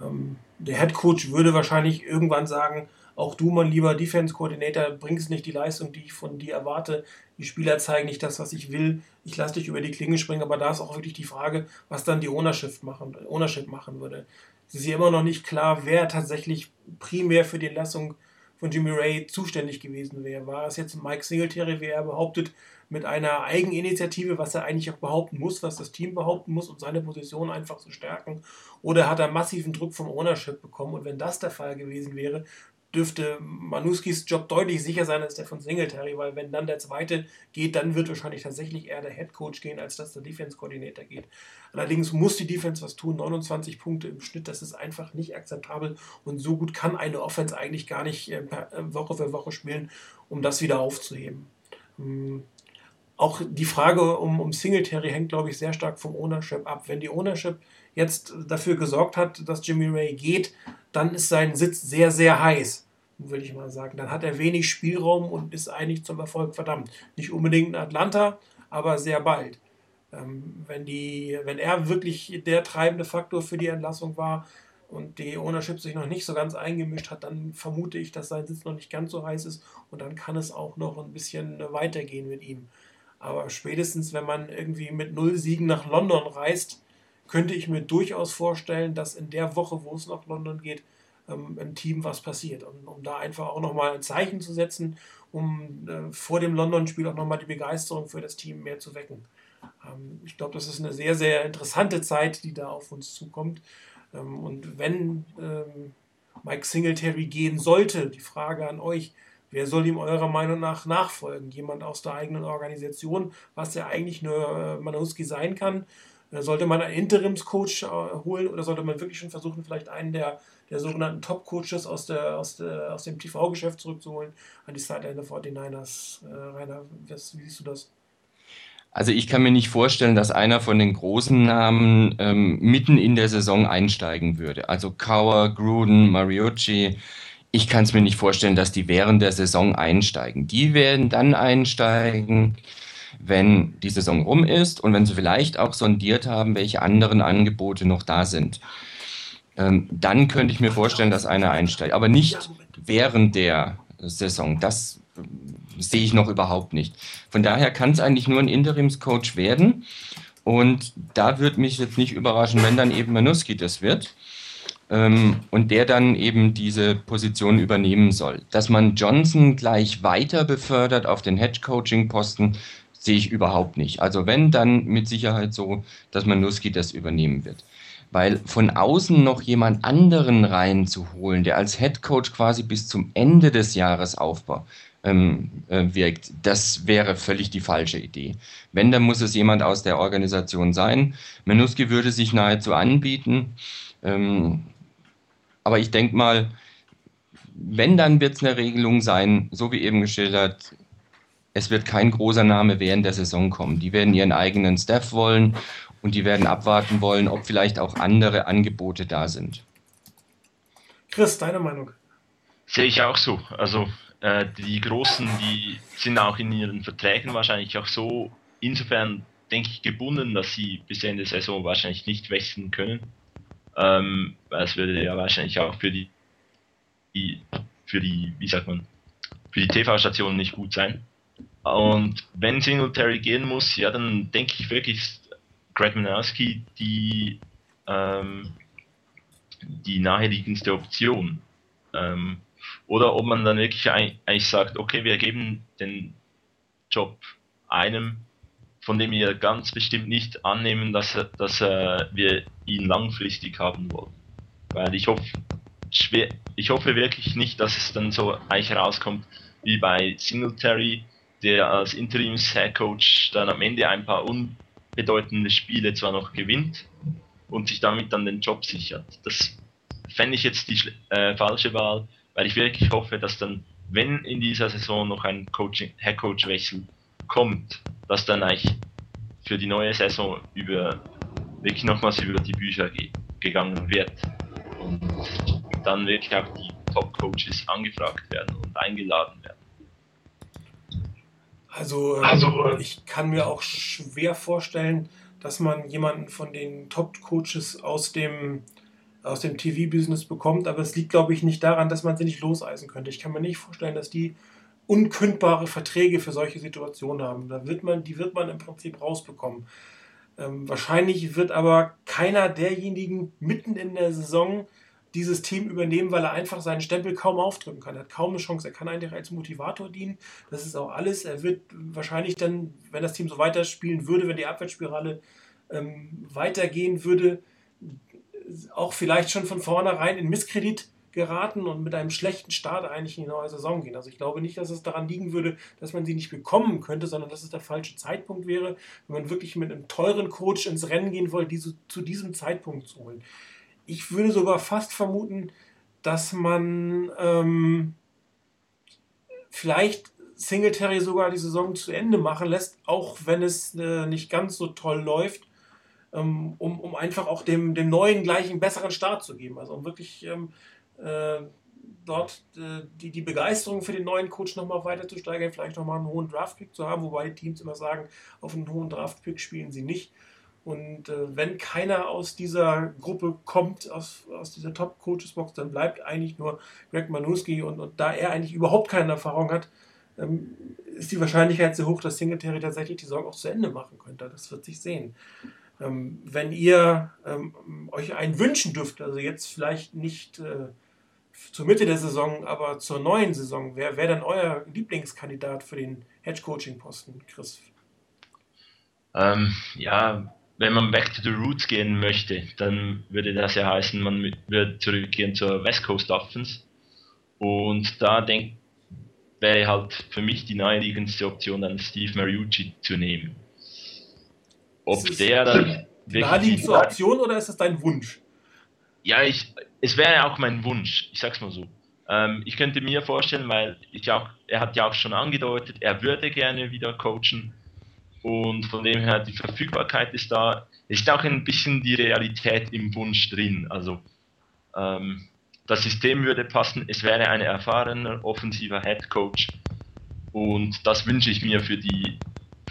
Ähm, der Head Coach würde wahrscheinlich irgendwann sagen, auch du, mein lieber Defense Coordinator, bringst nicht die Leistung, die ich von dir erwarte. Die Spieler zeigen nicht das, was ich will. Ich lasse dich über die Klinge springen, aber da ist auch wirklich die Frage, was dann die Ownership machen, Ownership machen würde. Es ist ja immer noch nicht klar, wer tatsächlich primär für die Entlassung von Jimmy Ray zuständig gewesen wäre. War es jetzt Mike Singletary, wie er behauptet, mit einer Eigeninitiative, was er eigentlich auch behaupten muss, was das Team behaupten muss, um seine Position einfach zu stärken? Oder hat er massiven Druck vom Ownership bekommen? Und wenn das der Fall gewesen wäre, dürfte Manuskis Job deutlich sicher sein als der von Singletary, weil wenn dann der zweite geht, dann wird wahrscheinlich tatsächlich eher der Head Coach gehen, als dass der Defense Coordinator geht. Allerdings muss die Defense was tun, 29 Punkte im Schnitt, das ist einfach nicht akzeptabel und so gut kann eine Offense eigentlich gar nicht äh, äh, Woche für Woche spielen, um das wieder aufzuheben. Hm. Auch die Frage um, um Singletary hängt, glaube ich, sehr stark vom Ownership ab. Wenn die Ownership jetzt dafür gesorgt hat, dass Jimmy Ray geht, dann ist sein Sitz sehr, sehr heiß, würde ich mal sagen. Dann hat er wenig Spielraum und ist eigentlich zum Erfolg verdammt. Nicht unbedingt in Atlanta, aber sehr bald. Ähm, wenn, die, wenn er wirklich der treibende Faktor für die Entlassung war und die Ownership sich noch nicht so ganz eingemischt hat, dann vermute ich, dass sein Sitz noch nicht ganz so heiß ist und dann kann es auch noch ein bisschen weitergehen mit ihm. Aber spätestens, wenn man irgendwie mit null Siegen nach London reist, könnte ich mir durchaus vorstellen, dass in der Woche, wo es nach London geht, ähm, im Team was passiert. Und um da einfach auch nochmal ein Zeichen zu setzen, um äh, vor dem London-Spiel auch nochmal die Begeisterung für das Team mehr zu wecken. Ähm, ich glaube, das ist eine sehr, sehr interessante Zeit, die da auf uns zukommt. Ähm, und wenn Mike Singletary gehen sollte, die Frage an euch, Wer soll ihm eurer Meinung nach nachfolgen? Jemand aus der eigenen Organisation, was ja eigentlich nur äh, Manowski sein kann. Sollte man einen Interimscoach äh, holen oder sollte man wirklich schon versuchen, vielleicht einen der, der sogenannten Top-Coaches aus, der, aus, der, aus dem TV-Geschäft zurückzuholen an die Sideline der 49ers? Äh, Rainer, was, wie siehst du das? Also ich kann mir nicht vorstellen, dass einer von den großen Namen ähm, mitten in der Saison einsteigen würde. Also Kauer, Gruden, Mariucci. Ich kann es mir nicht vorstellen, dass die während der Saison einsteigen. Die werden dann einsteigen, wenn die Saison rum ist und wenn sie vielleicht auch sondiert haben, welche anderen Angebote noch da sind. Ähm, dann könnte ich mir vorstellen, dass einer einsteigt. Aber nicht während der Saison. Das äh, sehe ich noch überhaupt nicht. Von daher kann es eigentlich nur ein Interimscoach werden. Und da würde mich jetzt nicht überraschen, wenn dann eben Manuski das wird. Ähm, und der dann eben diese Position übernehmen soll. Dass man Johnson gleich weiter befördert auf den Hedge-Coaching-Posten, sehe ich überhaupt nicht. Also wenn, dann mit Sicherheit so, dass man Nuski das übernehmen wird. Weil von außen noch jemand anderen reinzuholen, der als Head Coach quasi bis zum Ende des Jahres aufbaut, ähm, äh, wirkt, das wäre völlig die falsche Idee. Wenn, dann muss es jemand aus der Organisation sein. Menuski würde sich nahezu anbieten. Ähm, aber ich denke mal, wenn, dann wird es eine Regelung sein, so wie eben geschildert, es wird kein großer Name während der Saison kommen. Die werden ihren eigenen Staff wollen und die werden abwarten wollen, ob vielleicht auch andere Angebote da sind. Chris, deine Meinung? Sehe ich auch so. Also äh, die Großen, die sind auch in ihren Verträgen wahrscheinlich auch so insofern, denke ich, gebunden, dass sie bis Ende der Saison wahrscheinlich nicht wechseln können. Ähm, es würde ja wahrscheinlich auch für die, die, für die, wie sagt man, für die TV-Station nicht gut sein. Und wenn Singletary gehen muss, ja, dann denke ich wirklich, Greg Manowski die, ähm, die naheliegendste Option. Ähm, oder ob man dann wirklich eigentlich sagt, okay, wir geben den Job einem, von dem wir ganz bestimmt nicht annehmen, dass, dass äh, wir ihn langfristig haben wollen. Weil ich hoffe, schwer, ich hoffe wirklich nicht, dass es dann so eigentlich rauskommt wie bei Singletary, der als Interims-Headcoach dann am Ende ein paar unbedeutende Spiele zwar noch gewinnt und sich damit dann den Job sichert. Das fände ich jetzt die äh, falsche Wahl, weil ich wirklich hoffe, dass dann, wenn in dieser Saison noch ein Headcoach-Wechsel kommt, dass dann eigentlich für die neue Saison über wirklich nochmals über die Bücher ge gegangen wird und dann wirklich auch die Top-Coaches angefragt werden und eingeladen werden. Also, ähm, also, ich kann mir auch schwer vorstellen, dass man jemanden von den Top-Coaches aus dem, aus dem TV-Business bekommt, aber es liegt, glaube ich, nicht daran, dass man sie nicht loseisen könnte. Ich kann mir nicht vorstellen, dass die unkündbare Verträge für solche Situationen haben. Da wird man, die wird man im Prinzip rausbekommen. Ähm, wahrscheinlich wird aber keiner derjenigen mitten in der Saison dieses Team übernehmen, weil er einfach seinen Stempel kaum aufdrücken kann. Er hat kaum eine Chance. Er kann eigentlich als Motivator dienen. Das ist auch alles. Er wird wahrscheinlich dann, wenn das Team so weiterspielen würde, wenn die Abwärtsspirale ähm, weitergehen würde, auch vielleicht schon von vornherein in Misskredit geraten und mit einem schlechten Start eigentlich in die neue Saison gehen. Also ich glaube nicht, dass es daran liegen würde, dass man sie nicht bekommen könnte, sondern dass es der falsche Zeitpunkt wäre, wenn man wirklich mit einem teuren Coach ins Rennen gehen wollte, diese zu diesem Zeitpunkt zu holen ich würde sogar fast vermuten, dass man ähm, vielleicht Singletary sogar die Saison zu Ende machen lässt, auch wenn es äh, nicht ganz so toll läuft, ähm, um, um einfach auch dem, dem neuen gleich einen besseren Start zu geben. Also um wirklich ähm, äh, dort äh, die, die Begeisterung für den neuen Coach nochmal weiter zu steigern, vielleicht nochmal einen hohen Draftpick zu haben, wobei die Teams immer sagen, auf einen hohen Draftpick spielen sie nicht. Und äh, wenn keiner aus dieser Gruppe kommt, aus, aus dieser Top-Coaches-Box, dann bleibt eigentlich nur Greg Manuski. Und, und da er eigentlich überhaupt keine Erfahrung hat, ähm, ist die Wahrscheinlichkeit sehr hoch, dass Singletary tatsächlich die Saison auch zu Ende machen könnte. Das wird sich sehen. Ähm, wenn ihr ähm, euch einen wünschen dürft, also jetzt vielleicht nicht äh, zur Mitte der Saison, aber zur neuen Saison, wer wäre dann euer Lieblingskandidat für den Hedge-Coaching-Posten, Chris? Ähm, ja, wenn man back to the roots gehen möchte, dann würde das ja heißen, man würde zurückgehen zur West Coast Offense. Und da denk, wäre halt für mich die naheliegendste Option, dann Steve Mariucci zu nehmen. Ob der dann. Die naheliegendste Option oder ist das dein Wunsch? Ja, ich, es wäre auch mein Wunsch, ich sag's mal so. Ähm, ich könnte mir vorstellen, weil ich auch, er hat ja auch schon angedeutet, er würde gerne wieder coachen und von dem her, die Verfügbarkeit ist da. Ist auch ein bisschen die Realität im Wunsch drin. Also ähm, das System würde passen. Es wäre ein erfahrener, offensiver Head Coach. Und das wünsche ich mir für die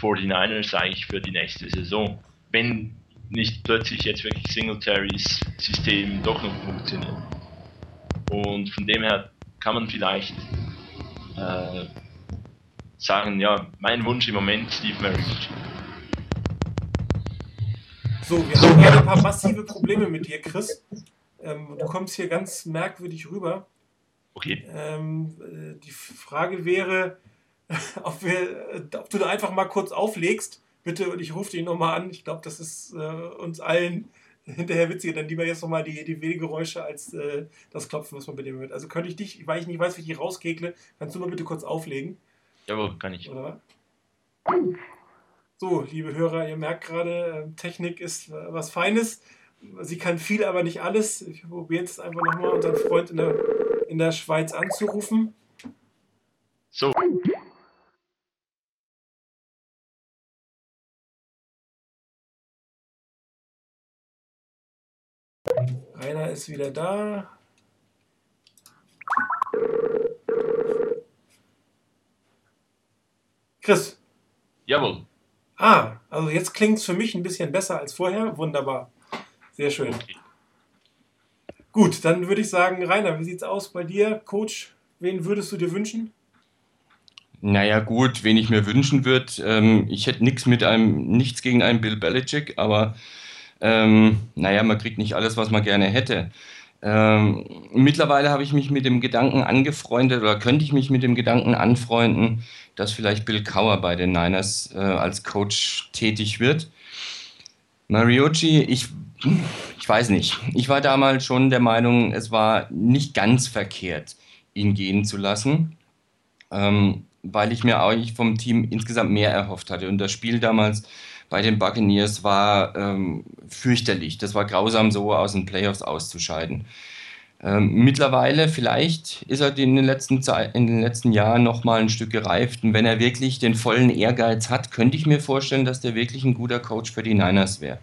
49ers eigentlich für die nächste Saison. Wenn nicht plötzlich jetzt wirklich Singletaries System doch noch funktioniert. Und von dem her kann man vielleicht äh, sagen, ja, mein Wunsch im Moment Steve Mariucci. So, wir haben gerade ein paar massive Probleme mit dir, Chris. Ähm, du kommst hier ganz merkwürdig rüber. Okay. Ähm, äh, die Frage wäre, ob, wir, ob du da einfach mal kurz auflegst, bitte, und ich rufe dich nochmal an. Ich glaube, das ist äh, uns allen hinterher witziger, dann lieber jetzt nochmal die, die Wehgeräusche als äh, das Klopfen, was man bei dir hört. Also könnte ich dich, weil ich nicht weiß, wie ich die rauskegle, kannst du mal bitte kurz auflegen? Jawohl, kann ich. Oder? So, liebe Hörer, ihr merkt gerade, ähm, Technik ist äh, was Feines. Sie kann viel, aber nicht alles. Ich probiere jetzt einfach nochmal unseren Freund in der, in der Schweiz anzurufen. So. Rainer ist wieder da. Chris. Jawohl. Ah, also jetzt klingt es für mich ein bisschen besser als vorher. Wunderbar. Sehr schön. Gut, dann würde ich sagen, Rainer, wie sieht es aus bei dir? Coach, wen würdest du dir wünschen? Naja, gut, wen ich mir wünschen würde, ähm, ich hätte nichts mit einem, nichts gegen einen Bill Belichick, aber ähm, naja, man kriegt nicht alles, was man gerne hätte. Ähm, mittlerweile habe ich mich mit dem Gedanken angefreundet oder könnte ich mich mit dem Gedanken anfreunden, dass vielleicht Bill Cower bei den Niners äh, als Coach tätig wird. Mariucci, ich, ich weiß nicht. Ich war damals schon der Meinung, es war nicht ganz verkehrt, ihn gehen zu lassen, ähm, weil ich mir eigentlich vom Team insgesamt mehr erhofft hatte. Und das Spiel damals bei den Buccaneers war ähm, fürchterlich. Das war grausam, so aus den Playoffs auszuscheiden. Ähm, mittlerweile, vielleicht ist er in den letzten, Zeit, in den letzten Jahren noch mal ein Stück gereift. Und wenn er wirklich den vollen Ehrgeiz hat, könnte ich mir vorstellen, dass der wirklich ein guter Coach für die Niners wäre.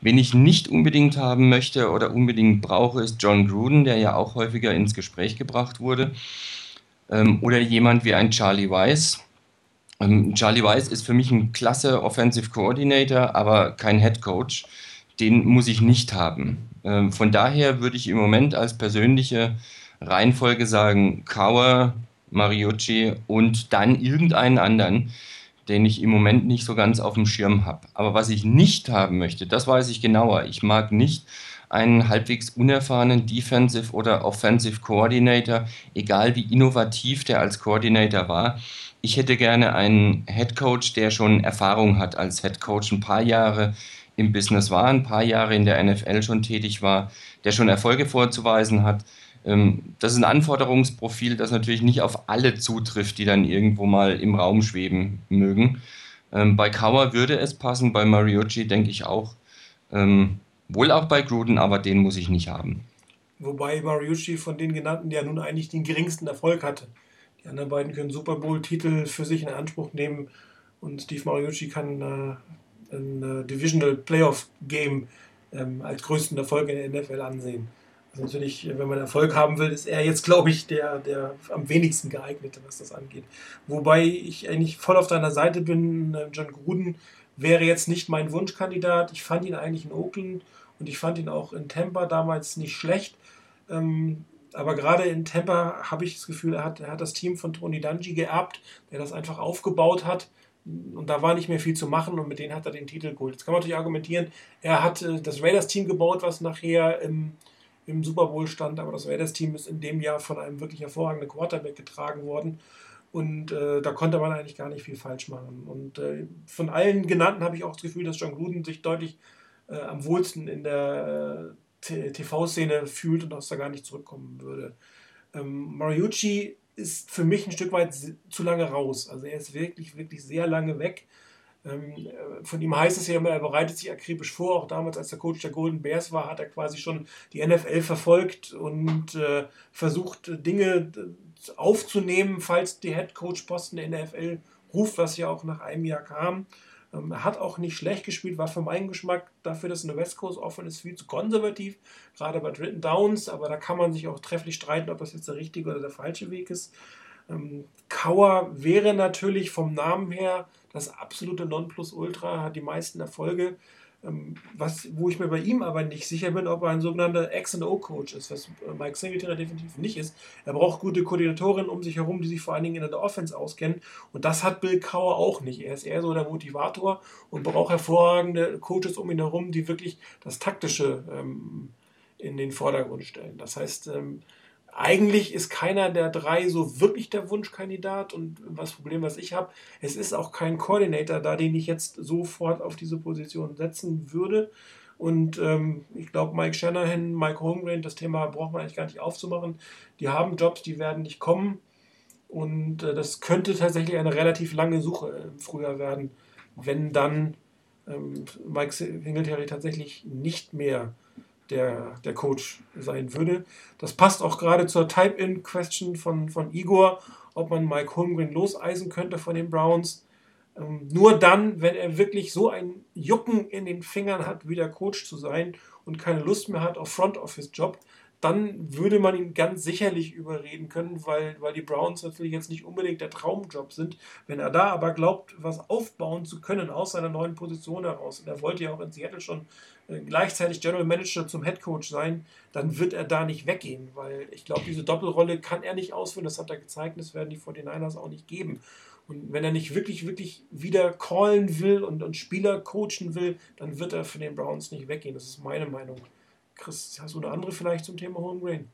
Wen ich nicht unbedingt haben möchte oder unbedingt brauche, ist John Gruden, der ja auch häufiger ins Gespräch gebracht wurde. Ähm, oder jemand wie ein Charlie Weiss ähm, Charlie Weiss ist für mich ein klasse Offensive Coordinator, aber kein Head Coach. Den muss ich nicht haben. Ähm, von daher würde ich im Moment als persönliche Reihenfolge sagen, Kauer, Mariucci und dann irgendeinen anderen, den ich im Moment nicht so ganz auf dem Schirm habe. Aber was ich nicht haben möchte, das weiß ich genauer. Ich mag nicht einen halbwegs unerfahrenen Defensive oder Offensive Coordinator, egal wie innovativ der als Coordinator war ich hätte gerne einen Head Coach, der schon Erfahrung hat als Head Coach, ein paar Jahre im Business war, ein paar Jahre in der NFL schon tätig war, der schon Erfolge vorzuweisen hat. Ähm, das ist ein Anforderungsprofil, das natürlich nicht auf alle zutrifft, die dann irgendwo mal im Raum schweben mögen. Ähm, bei Kauer würde es passen, bei Mariucci denke ich auch. Ähm, wohl auch bei Gruden, aber den muss ich nicht haben. Wobei Mariucci von den genannten ja nun eigentlich den geringsten Erfolg hatte. Die anderen beiden können Super Bowl-Titel für sich in Anspruch nehmen und Steve Mariucci kann äh, ein äh, Divisional Playoff Game ähm, als größten Erfolg in der NFL ansehen. Also natürlich, wenn man Erfolg haben will, ist er jetzt, glaube ich, der, der am wenigsten geeignete, was das angeht. Wobei ich eigentlich voll auf deiner Seite bin. Äh, John Gruden wäre jetzt nicht mein Wunschkandidat. Ich fand ihn eigentlich in Oakland und ich fand ihn auch in Tampa damals nicht schlecht. Ähm, aber gerade in Tampa habe ich das Gefühl, er hat, er hat das Team von Tony Dungy geerbt, der das einfach aufgebaut hat. Und da war nicht mehr viel zu machen und mit denen hat er den Titel geholt. Jetzt kann man natürlich argumentieren, er hat äh, das Raiders-Team gebaut, was nachher im, im Super Bowl stand, aber das Raiders-Team ist in dem Jahr von einem wirklich hervorragenden Quarterback getragen worden. Und äh, da konnte man eigentlich gar nicht viel falsch machen. Und äh, von allen genannten habe ich auch das Gefühl, dass John Gruden sich deutlich äh, am wohlsten in der äh, TV-Szene fühlt und aus da gar nicht zurückkommen würde. Ähm, Mariucci ist für mich ein Stück weit zu lange raus. Also er ist wirklich, wirklich sehr lange weg. Ähm, von ihm heißt es ja immer, er bereitet sich akribisch vor. Auch damals, als der Coach der Golden Bears war, hat er quasi schon die NFL verfolgt und äh, versucht, Dinge äh, aufzunehmen, falls die Head Coach Posten der NFL ruft, was ja auch nach einem Jahr kam. Ähm, er hat auch nicht schlecht gespielt, war für meinen Geschmack dafür, dass eine West Coast Offense ist, viel zu konservativ, gerade bei Dritten Downs, aber da kann man sich auch trefflich streiten, ob das jetzt der richtige oder der falsche Weg ist. Ähm, Kauer wäre natürlich vom Namen her das absolute Nonplusultra, hat die meisten Erfolge. Ähm, was, wo ich mir bei ihm aber nicht sicher bin, ob er ein sogenannter X&O-Coach ist, was äh, Mike Singletary definitiv nicht ist. Er braucht gute Koordinatoren um sich herum, die sich vor allen Dingen in der Offense auskennen. Und das hat Bill Kauer auch nicht. Er ist eher so der Motivator und braucht hervorragende Coaches um ihn herum, die wirklich das Taktische ähm, in den Vordergrund stellen. Das heißt, ähm, eigentlich ist keiner der drei so wirklich der Wunschkandidat und das Problem, was ich habe, es ist auch kein Coordinator da, den ich jetzt sofort auf diese Position setzen würde. Und ähm, ich glaube, Mike Shanahan, Mike Holmgren, das Thema braucht man eigentlich gar nicht aufzumachen. Die haben Jobs, die werden nicht kommen. Und äh, das könnte tatsächlich eine relativ lange Suche im Frühjahr werden, wenn dann ähm, Mike Singletary tatsächlich nicht mehr der, der Coach sein würde. Das passt auch gerade zur Type-In-Question von, von Igor, ob man Mike Holmgren loseisen könnte von den Browns. Ähm, nur dann, wenn er wirklich so ein Jucken in den Fingern hat, wieder Coach zu sein und keine Lust mehr hat auf Front Office Job, dann würde man ihn ganz sicherlich überreden können, weil, weil die Browns natürlich jetzt nicht unbedingt der Traumjob sind. Wenn er da aber glaubt, was aufbauen zu können aus seiner neuen Position heraus, und er wollte ja auch in Seattle schon gleichzeitig General Manager zum Head Coach sein, dann wird er da nicht weggehen, weil ich glaube, diese Doppelrolle kann er nicht ausführen, das hat er gezeigt, das werden die 49ers auch nicht geben. Und wenn er nicht wirklich, wirklich wieder callen will und, und Spieler coachen will, dann wird er von den Browns nicht weggehen. Das ist meine Meinung. Chris, hast du eine andere vielleicht zum Thema Homegrain?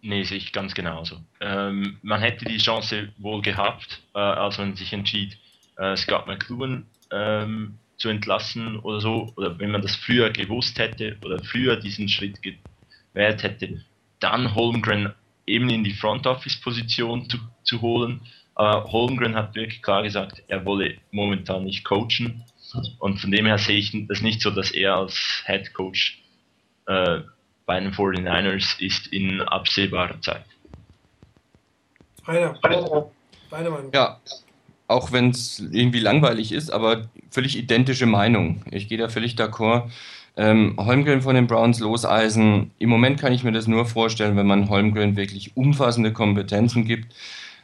Nee, sehe ich ganz genauso. Ähm, man hätte die Chance wohl gehabt, äh, als man sich entschied, äh, Scott McLuhan ähm, zu entlassen oder so, oder wenn man das früher gewusst hätte oder früher diesen Schritt gewählt hätte, dann Holmgren eben in die Front Office Position zu, zu holen. Aber Holmgren hat wirklich klar gesagt, er wolle momentan nicht coachen. Und von dem her sehe ich das nicht so, dass er als Head Coach äh, bei den 49ers ist in absehbarer Zeit. Rainer, deine Meinung. Ja, auch wenn es irgendwie langweilig ist, aber völlig identische Meinung. Ich gehe da völlig d'accord. Ähm, Holmgren von den Browns loseisen. Im Moment kann ich mir das nur vorstellen, wenn man Holmgren wirklich umfassende Kompetenzen gibt,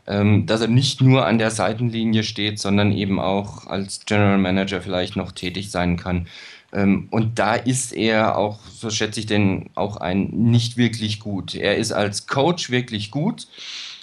ähm, dass er nicht nur an der Seitenlinie steht, sondern eben auch als General Manager vielleicht noch tätig sein kann. Ähm, und da ist er auch, so schätze ich den auch ein, nicht wirklich gut. Er ist als Coach wirklich gut.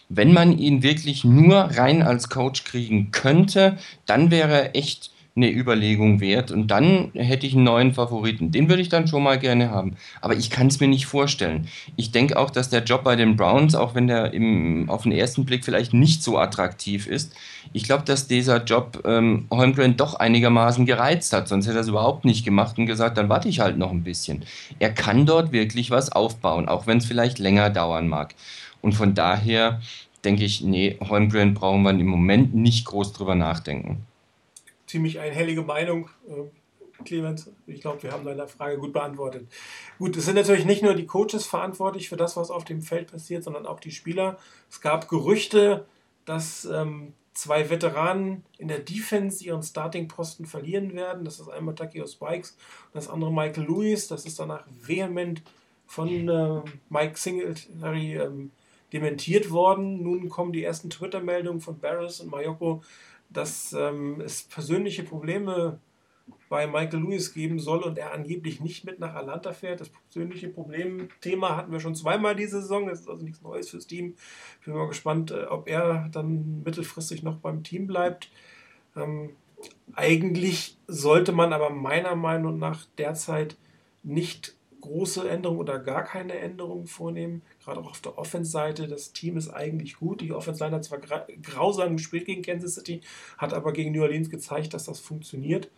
Wenn man ihn wirklich nur rein als Coach kriegen könnte, dann wäre er echt eine Überlegung wert und dann hätte ich einen neuen Favoriten. Den würde ich dann schon mal gerne haben. Aber ich kann es mir nicht vorstellen. Ich denke auch, dass der Job bei den Browns, auch wenn der im, auf den ersten Blick vielleicht nicht so attraktiv ist, ich glaube, dass dieser Job ähm, Holmgren doch einigermaßen gereizt hat. Sonst hätte er es überhaupt nicht gemacht und gesagt, dann warte ich halt noch ein bisschen. Er kann dort wirklich was aufbauen, auch wenn es vielleicht länger dauern mag. Und von daher denke ich, nee, Holmgren brauchen wir im Moment nicht groß drüber nachdenken ziemlich einhellige Meinung. Ähm, Clemens, ich glaube, wir haben deine Frage gut beantwortet. Gut, es sind natürlich nicht nur die Coaches verantwortlich für das, was auf dem Feld passiert, sondern auch die Spieler. Es gab Gerüchte, dass ähm, zwei Veteranen in der Defense ihren Starting-Posten verlieren werden. Das ist einmal Takeo Spikes und das andere Michael Lewis. Das ist danach vehement von äh, Mike Singletary ähm, dementiert worden. Nun kommen die ersten Twitter-Meldungen von Barris und Mayoko, dass ähm, es persönliche Probleme bei Michael Lewis geben soll und er angeblich nicht mit nach Atlanta fährt. Das persönliche Problemthema hatten wir schon zweimal diese Saison. Das ist also nichts Neues fürs Team. Bin mal gespannt, äh, ob er dann mittelfristig noch beim Team bleibt. Ähm, eigentlich sollte man aber meiner Meinung nach derzeit nicht große Änderungen oder gar keine Änderungen vornehmen. Gerade auch auf der Offense-Seite. Das Team ist eigentlich gut. Die Offense-Line hat zwar grausam gespielt gegen Kansas City, hat aber gegen New Orleans gezeigt, dass das funktioniert.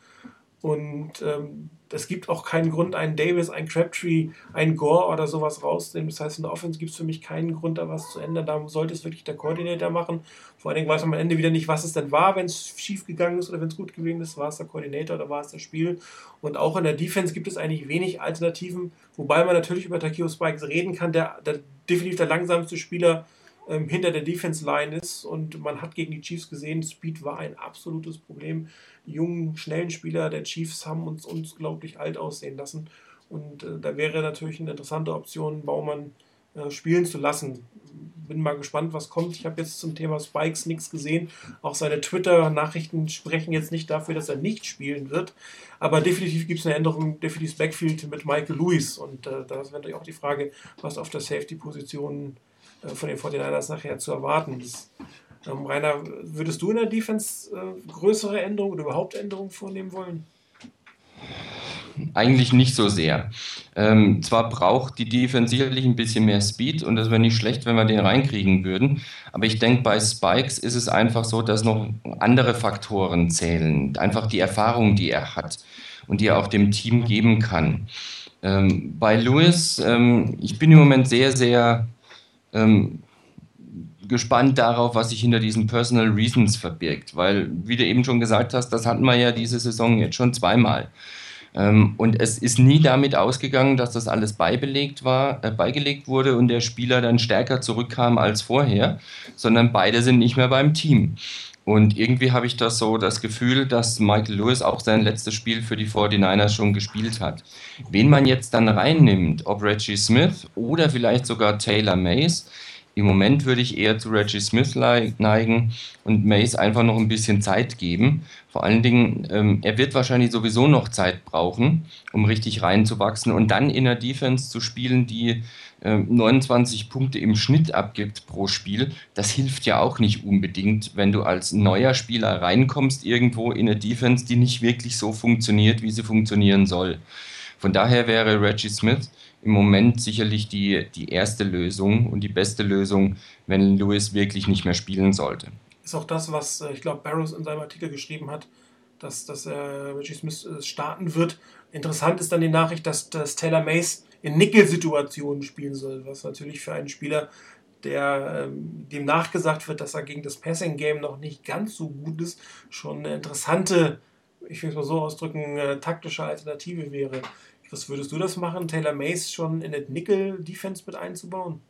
Und ähm, es gibt auch keinen Grund, einen Davis, einen Crabtree, einen Gore oder sowas rauszunehmen. Das heißt, in der Offense gibt es für mich keinen Grund, da was zu ändern. Da sollte es wirklich der Koordinator machen. Vor allen Dingen weiß man am Ende wieder nicht, was es denn war, wenn es schief gegangen ist oder wenn es gut gewesen ist. War es der Koordinator oder war es das Spiel? Und auch in der Defense gibt es eigentlich wenig Alternativen, wobei man natürlich über Takio Spikes reden kann, der, der definitiv der langsamste Spieler ähm, hinter der Defense-Line ist. Und man hat gegen die Chiefs gesehen, Speed war ein absolutes Problem jungen, schnellen Spieler der Chiefs haben uns unglaublich alt aussehen lassen. Und äh, da wäre natürlich eine interessante Option, Baumann äh, spielen zu lassen. Bin mal gespannt, was kommt. Ich habe jetzt zum Thema Spikes nichts gesehen. Auch seine Twitter-Nachrichten sprechen jetzt nicht dafür, dass er nicht spielen wird. Aber definitiv gibt es eine Änderung, definitiv Backfield mit Michael Lewis. Und äh, da ist natürlich auch die Frage, was auf der Safety-Position äh, von den 49ers nachher zu erwarten ist. Ähm, Rainer, würdest du in der Defense äh, größere Änderungen oder überhaupt Änderungen vornehmen wollen? Eigentlich nicht so sehr. Ähm, zwar braucht die Defense sicherlich ein bisschen mehr Speed und das wäre nicht schlecht, wenn wir den reinkriegen würden. Aber ich denke, bei Spikes ist es einfach so, dass noch andere Faktoren zählen. Einfach die Erfahrung, die er hat und die er auch dem Team geben kann. Ähm, bei Lewis, ähm, ich bin im Moment sehr, sehr ähm, gespannt darauf, was sich hinter diesen Personal Reasons verbirgt, weil, wie du eben schon gesagt hast, das hatten wir ja diese Saison jetzt schon zweimal. Ähm, und es ist nie damit ausgegangen, dass das alles beibelegt war, äh, beigelegt wurde und der Spieler dann stärker zurückkam als vorher, sondern beide sind nicht mehr beim Team. Und irgendwie habe ich das so das Gefühl, dass Michael Lewis auch sein letztes Spiel für die 49ers schon gespielt hat. Wen man jetzt dann reinnimmt, ob Reggie Smith oder vielleicht sogar Taylor Mays, im Moment würde ich eher zu Reggie Smith neigen und Mays einfach noch ein bisschen Zeit geben. Vor allen Dingen, ähm, er wird wahrscheinlich sowieso noch Zeit brauchen, um richtig reinzuwachsen und dann in der Defense zu spielen, die äh, 29 Punkte im Schnitt abgibt pro Spiel. Das hilft ja auch nicht unbedingt, wenn du als neuer Spieler reinkommst irgendwo in eine Defense, die nicht wirklich so funktioniert, wie sie funktionieren soll. Von daher wäre Reggie Smith im Moment sicherlich die, die erste Lösung und die beste Lösung, wenn Lewis wirklich nicht mehr spielen sollte. Ist auch das, was äh, ich glaube Barrows in seinem Artikel geschrieben hat, dass, dass äh, Reggie Smith äh, starten wird. Interessant ist dann die Nachricht, dass, dass Taylor Mays in Nickel-Situationen spielen soll, was natürlich für einen Spieler, der ähm, dem nachgesagt wird, dass er gegen das Passing-Game noch nicht ganz so gut ist, schon eine interessante, ich will es mal so ausdrücken, äh, taktische Alternative wäre. Was würdest du das machen, Taylor Mays schon in den Nickel-Defense mit einzubauen?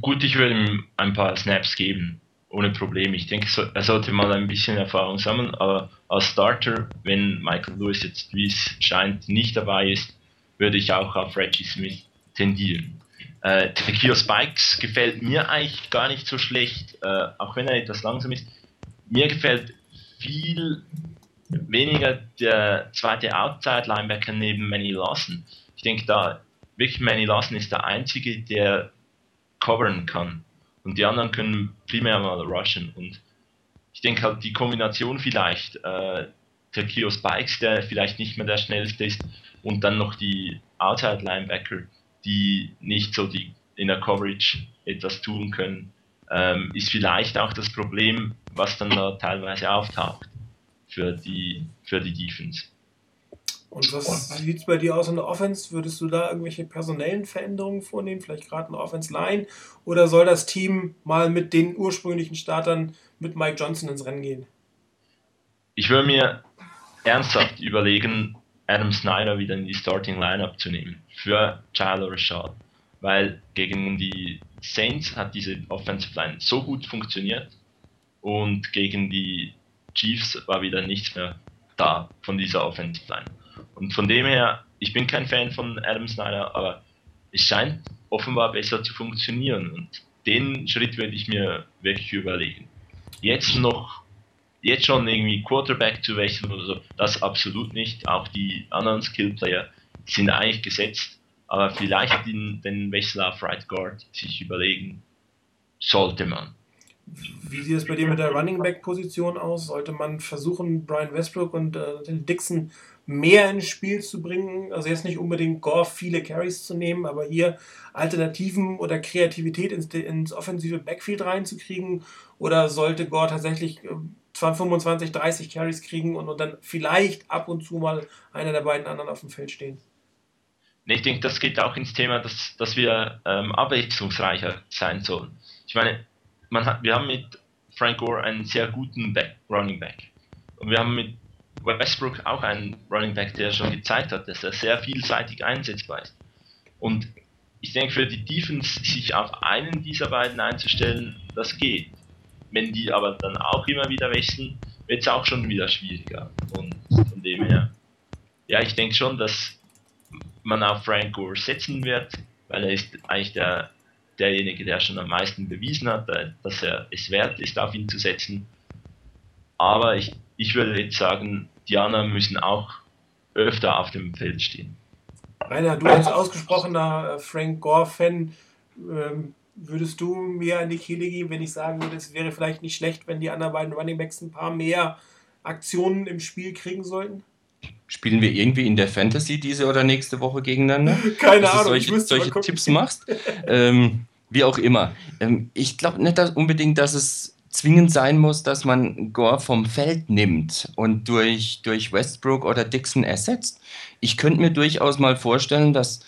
Gut, ich würde ihm ein paar Snaps geben, ohne Problem. Ich denke, er sollte mal ein bisschen Erfahrung sammeln, aber als Starter, wenn Michael Lewis jetzt, wie es scheint, nicht dabei ist, würde ich auch auf Reggie Smith tendieren. Äh, Tekio Spikes gefällt mir eigentlich gar nicht so schlecht, äh, auch wenn er etwas langsam ist. Mir gefällt viel weniger der zweite Outside-Linebacker neben Manny Lawson. Ich denke da, wirklich Manny Lawson ist der Einzige, der covern kann. Und die anderen können primär mal rushen. Und ich denke halt die Kombination vielleicht, äh, der Kio Spikes, der vielleicht nicht mehr der schnellste ist, und dann noch die Outside-Linebacker, die nicht so die in der Coverage etwas tun können, ähm, ist vielleicht auch das Problem, was dann da teilweise auftaucht für die, für die Defense. Und was sieht es bei dir aus in der Offense? Würdest du da irgendwelche personellen Veränderungen vornehmen? Vielleicht gerade eine Offense-Line? Oder soll das Team mal mit den ursprünglichen Startern mit Mike Johnson ins Rennen gehen? Ich würde mir ernsthaft überlegen, Adam Snyder wieder in die Starting Lineup zu nehmen für Tyler Rashad. Weil gegen die Saints hat diese Offensive Line so gut funktioniert und gegen die Chiefs war wieder nichts mehr da von dieser Offensive Line. Und von dem her, ich bin kein Fan von Adam Snyder, aber es scheint offenbar besser zu funktionieren und den Schritt werde ich mir wirklich überlegen. Jetzt noch, jetzt schon irgendwie Quarterback zu wechseln oder so, das absolut nicht. Auch die anderen Skillplayer sind eigentlich gesetzt, aber vielleicht den, den Wechsel auf Right Guard sich überlegen sollte man. Wie sieht es bei dir mit der Running Back Position aus? Sollte man versuchen, Brian Westbrook und äh, Dixon mehr ins Spiel zu bringen? Also jetzt nicht unbedingt Gore viele Carries zu nehmen, aber hier Alternativen oder Kreativität ins, ins offensive Backfield reinzukriegen? Oder sollte Gore tatsächlich äh, 25, 30 Carries kriegen und, und dann vielleicht ab und zu mal einer der beiden anderen auf dem Feld stehen? Ich denke, das geht auch ins Thema, dass, dass wir ähm, abwechslungsreicher sein sollen. Ich meine, man hat, wir haben mit Frank Gore einen sehr guten Back, Running Back. Und wir haben mit Westbrook auch einen Running Back, der schon gezeigt hat, dass er sehr vielseitig einsetzbar ist. Und ich denke, für die Defense sich auf einen dieser beiden einzustellen, das geht. Wenn die aber dann auch immer wieder wechseln, wird es auch schon wieder schwieriger. Und von dem her, ja, ich denke schon, dass man auf Frank Gore setzen wird, weil er ist eigentlich der derjenige, der schon am meisten bewiesen hat, äh, dass er es wert ist, auf ihn zu setzen. Aber ich, ich würde jetzt sagen, anderen müssen auch öfter auf dem Feld stehen. Rainer, du als ausgesprochener äh, Frank Gore-Fan, ähm, würdest du mir an die Kehle gehen, wenn ich sagen würde, es wäre vielleicht nicht schlecht, wenn die anderen beiden Runningbacks ein paar mehr Aktionen im Spiel kriegen sollten? Spielen wir irgendwie in der Fantasy diese oder nächste Woche gegeneinander? Keine dass Ahnung. Du solche, solche Tipps machst. ähm, wie auch immer. Ähm, ich glaube nicht dass unbedingt, dass es zwingend sein muss, dass man Gore vom Feld nimmt und durch, durch Westbrook oder Dixon ersetzt. Ich könnte mir durchaus mal vorstellen, dass,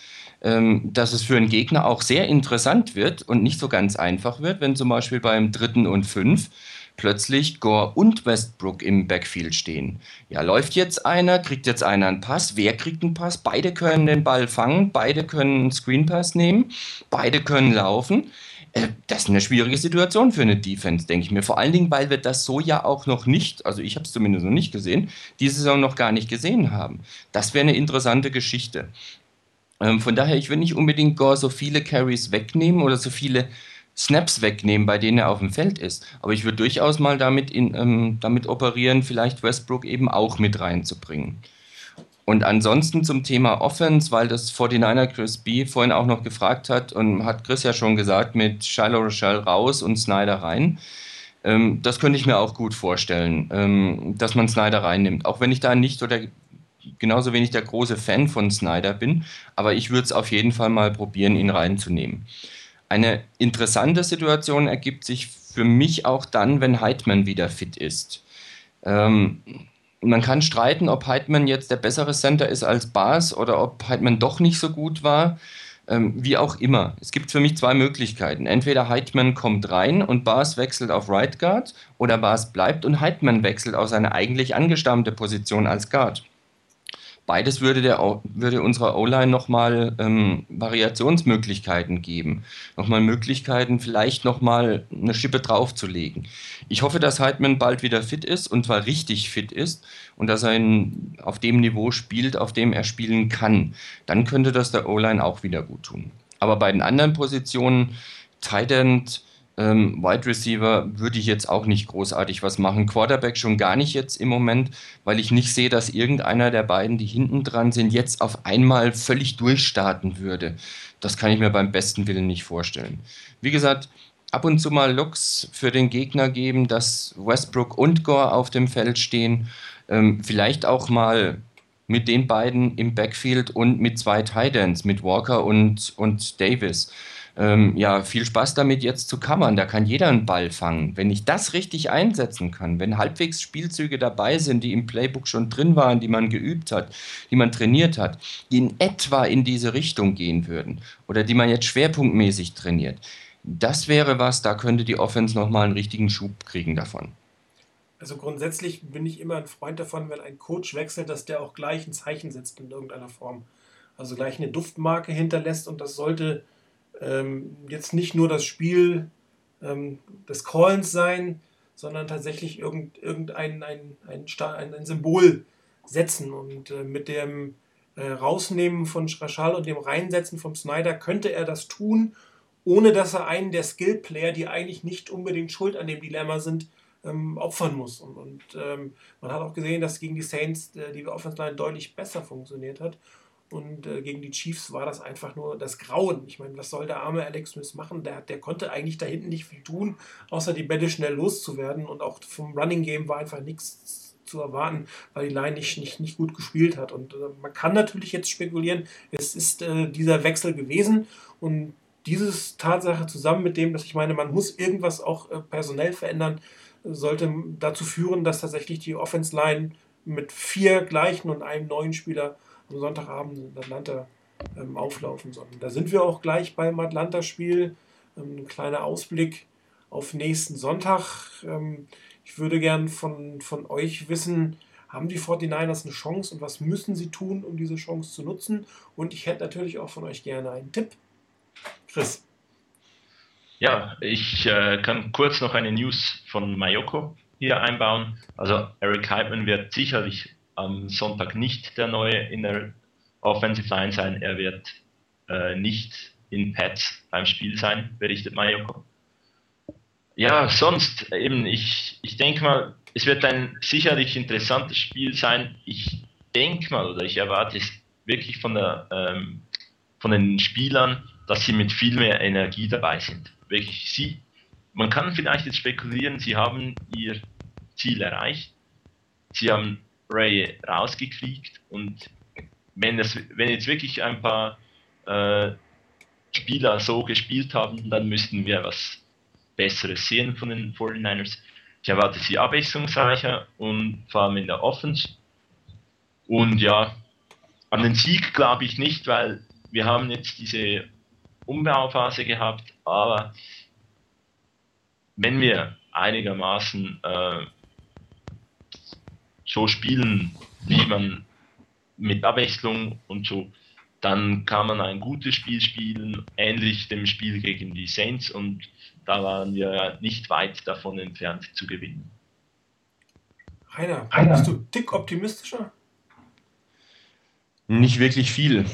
ähm, dass es für einen Gegner auch sehr interessant wird und nicht so ganz einfach wird, wenn zum Beispiel beim dritten und fünf plötzlich Gore und Westbrook im Backfield stehen. Ja, läuft jetzt einer, kriegt jetzt einer einen Pass, wer kriegt einen Pass? Beide können den Ball fangen, beide können einen Screen Pass nehmen, beide können laufen. Äh, das ist eine schwierige Situation für eine Defense, denke ich mir. Vor allen Dingen, weil wir das so ja auch noch nicht, also ich habe es zumindest noch nicht gesehen, diese Saison noch gar nicht gesehen haben. Das wäre eine interessante Geschichte. Ähm, von daher, ich will nicht unbedingt Gore so viele Carries wegnehmen oder so viele Snaps wegnehmen, bei denen er auf dem Feld ist. Aber ich würde durchaus mal damit, in, ähm, damit operieren, vielleicht Westbrook eben auch mit reinzubringen. Und ansonsten zum Thema Offense, weil das 49er Chris B. vorhin auch noch gefragt hat und hat Chris ja schon gesagt, mit Shiloh Rochelle raus und Snyder rein. Ähm, das könnte ich mir auch gut vorstellen, ähm, dass man Snyder reinnimmt. Auch wenn ich da nicht oder genauso wenig der große Fan von Snyder bin, aber ich würde es auf jeden Fall mal probieren, ihn reinzunehmen. Eine interessante Situation ergibt sich für mich auch dann, wenn Heidmann wieder fit ist. Ähm, man kann streiten, ob Heidmann jetzt der bessere Center ist als Bas oder ob Heidmann doch nicht so gut war. Ähm, wie auch immer. Es gibt für mich zwei Möglichkeiten. Entweder Heidmann kommt rein und Bas wechselt auf Right Guard oder Bas bleibt und Heidmann wechselt auf seine eigentlich angestammte Position als Guard. Beides würde, der, würde unserer O-Line nochmal ähm, Variationsmöglichkeiten geben. Nochmal Möglichkeiten, vielleicht nochmal eine Schippe draufzulegen. Ich hoffe, dass Heidmann bald wieder fit ist und zwar richtig fit ist und dass er in, auf dem Niveau spielt, auf dem er spielen kann. Dann könnte das der O-Line auch wieder gut tun. Aber bei den anderen Positionen, Tight End, ähm, Wide Receiver würde ich jetzt auch nicht großartig was machen. Quarterback schon gar nicht jetzt im Moment, weil ich nicht sehe, dass irgendeiner der beiden, die hinten dran sind, jetzt auf einmal völlig durchstarten würde. Das kann ich mir beim besten Willen nicht vorstellen. Wie gesagt, ab und zu mal Looks für den Gegner geben, dass Westbrook und Gore auf dem Feld stehen. Ähm, vielleicht auch mal mit den beiden im Backfield und mit zwei Titans, mit Walker und, und Davis ähm, ja, viel Spaß damit jetzt zu kammern. Da kann jeder einen Ball fangen. Wenn ich das richtig einsetzen kann, wenn halbwegs Spielzüge dabei sind, die im Playbook schon drin waren, die man geübt hat, die man trainiert hat, die in etwa in diese Richtung gehen würden oder die man jetzt schwerpunktmäßig trainiert, das wäre was, da könnte die Offense nochmal einen richtigen Schub kriegen davon. Also grundsätzlich bin ich immer ein Freund davon, wenn ein Coach wechselt, dass der auch gleich ein Zeichen setzt in irgendeiner Form. Also gleich eine Duftmarke hinterlässt und das sollte ähm, jetzt nicht nur das Spiel ähm, des Callens sein, sondern tatsächlich irgend, irgendein ein, ein, ein, ein Symbol setzen. Und äh, mit dem äh, Rausnehmen von Schraschal und dem Reinsetzen vom Snyder könnte er das tun, ohne dass er einen der Skill-Player, die eigentlich nicht unbedingt schuld an dem Dilemma sind, ähm, opfern muss. Und, und ähm, man hat auch gesehen, dass gegen die Saints äh, die Offense Line deutlich besser funktioniert hat. Und äh, gegen die Chiefs war das einfach nur das Grauen. Ich meine, was soll der arme Alex Smith machen? Der, der konnte eigentlich da hinten nicht viel tun, außer die Bälle schnell loszuwerden. Und auch vom Running Game war einfach nichts zu erwarten, weil die Line nicht, nicht, nicht gut gespielt hat. Und äh, man kann natürlich jetzt spekulieren, es ist äh, dieser Wechsel gewesen. Und dieses Tatsache zusammen mit dem, dass ich meine, man muss irgendwas auch äh, personell verändern, sollte dazu führen, dass tatsächlich die Offense Line mit vier gleichen und einem neuen Spieler am Sonntagabend in Atlanta ähm, auflaufen sollen. Da sind wir auch gleich beim Atlanta-Spiel. Ähm, ein kleiner Ausblick auf nächsten Sonntag. Ähm, ich würde gern von, von euch wissen, haben die 49ers eine Chance und was müssen sie tun, um diese Chance zu nutzen? Und ich hätte natürlich auch von euch gerne einen Tipp. Chris. Ja, ich äh, kann kurz noch eine News von Mayoko hier einbauen. Also Eric Heitman wird sicherlich am Sonntag nicht der neue in der Offensive Line sein. Er wird äh, nicht in Pets beim Spiel sein, berichtet Mayoko. Ja, sonst eben, ich, ich denke mal, es wird ein sicherlich interessantes Spiel sein. Ich denke mal oder ich erwarte es wirklich von, der, ähm, von den Spielern, dass sie mit viel mehr Energie dabei sind. Wirklich, sie, man kann vielleicht jetzt spekulieren, sie haben ihr Ziel erreicht. Sie haben Ray rausgekriegt und wenn, das, wenn jetzt wirklich ein paar äh, Spieler so gespielt haben, dann müssten wir was Besseres sehen von den 49ers. Ich erwarte sie abwechslungsreicher und vor allem in der Offense. Und ja, an den Sieg glaube ich nicht, weil wir haben jetzt diese Umbauphase gehabt, aber wenn wir einigermaßen äh, so spielen, wie man mit Abwechslung und so, dann kann man ein gutes Spiel spielen, ähnlich dem Spiel gegen die Saints und da waren wir nicht weit davon entfernt zu gewinnen. Rainer, bist du dick optimistischer? Nicht wirklich viel.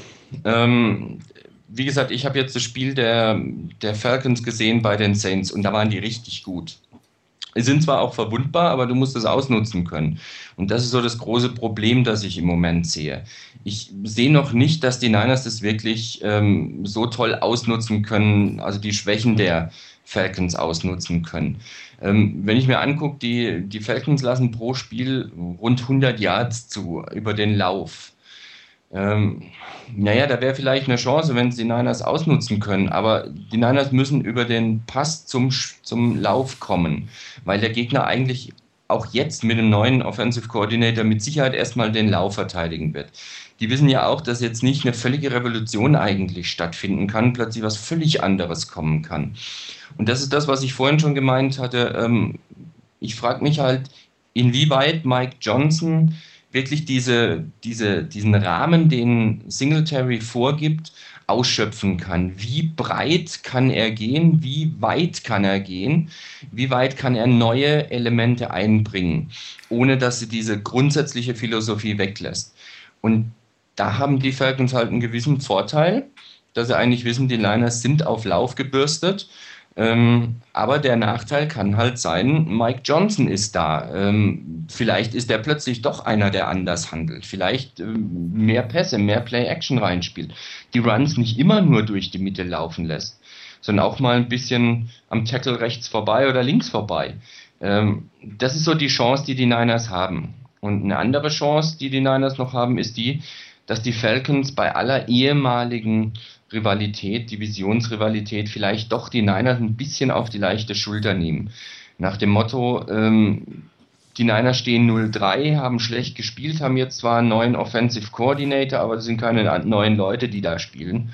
Ähm, wie gesagt, ich habe jetzt das Spiel der, der Falcons gesehen bei den Saints und da waren die richtig gut. Sind zwar auch verwundbar, aber du musst es ausnutzen können. Und das ist so das große Problem, das ich im Moment sehe. Ich sehe noch nicht, dass die Niners das wirklich ähm, so toll ausnutzen können, also die Schwächen der Falcons ausnutzen können. Ähm, wenn ich mir angucke, die, die Falcons lassen pro Spiel rund 100 Yards zu über den Lauf. Ähm, naja, da wäre vielleicht eine Chance, wenn sie die Niners ausnutzen können, aber die Niners müssen über den Pass zum, zum Lauf kommen, weil der Gegner eigentlich auch jetzt mit dem neuen Offensive Coordinator mit Sicherheit erstmal den Lauf verteidigen wird. Die wissen ja auch, dass jetzt nicht eine völlige Revolution eigentlich stattfinden kann, plötzlich was völlig anderes kommen kann. Und das ist das, was ich vorhin schon gemeint hatte. Ähm, ich frage mich halt, inwieweit Mike Johnson wirklich diese, diese, diesen Rahmen, den Singletary vorgibt, ausschöpfen kann. Wie breit kann er gehen? Wie weit kann er gehen? Wie weit kann er neue Elemente einbringen, ohne dass sie diese grundsätzliche Philosophie weglässt? Und da haben die Falcons halt einen gewissen Vorteil, dass sie eigentlich wissen, die Liners sind auf Lauf gebürstet ähm, aber der Nachteil kann halt sein, Mike Johnson ist da. Ähm, vielleicht ist er plötzlich doch einer, der anders handelt. Vielleicht ähm, mehr Pässe, mehr Play-Action reinspielt. Die Runs nicht immer nur durch die Mitte laufen lässt, sondern auch mal ein bisschen am Tackle rechts vorbei oder links vorbei. Ähm, das ist so die Chance, die die Niners haben. Und eine andere Chance, die die Niners noch haben, ist die, dass die Falcons bei aller ehemaligen Rivalität, Divisionsrivalität vielleicht doch die Niners ein bisschen auf die leichte Schulter nehmen. Nach dem Motto, ähm, die Niners stehen 0-3, haben schlecht gespielt, haben jetzt zwar einen neuen Offensive Coordinator, aber es sind keine neuen Leute, die da spielen.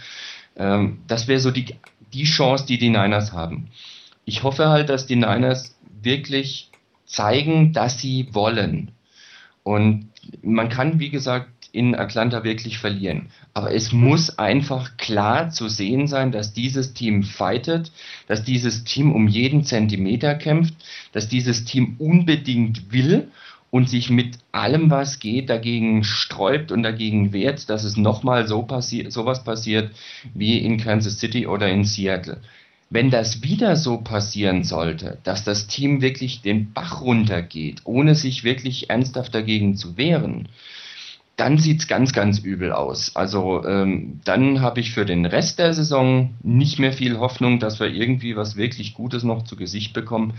Ähm, das wäre so die, die Chance, die die Niners haben. Ich hoffe halt, dass die Niners wirklich zeigen, dass sie wollen. Und man kann, wie gesagt, in Atlanta wirklich verlieren. Aber es muss einfach klar zu sehen sein, dass dieses Team fightet, dass dieses Team um jeden Zentimeter kämpft, dass dieses Team unbedingt will und sich mit allem, was geht, dagegen sträubt und dagegen wehrt, dass es nochmal so passi sowas passiert wie in Kansas City oder in Seattle. Wenn das wieder so passieren sollte, dass das Team wirklich den Bach runtergeht, ohne sich wirklich ernsthaft dagegen zu wehren, dann sieht es ganz, ganz übel aus. Also ähm, dann habe ich für den Rest der Saison nicht mehr viel Hoffnung, dass wir irgendwie was wirklich Gutes noch zu Gesicht bekommen.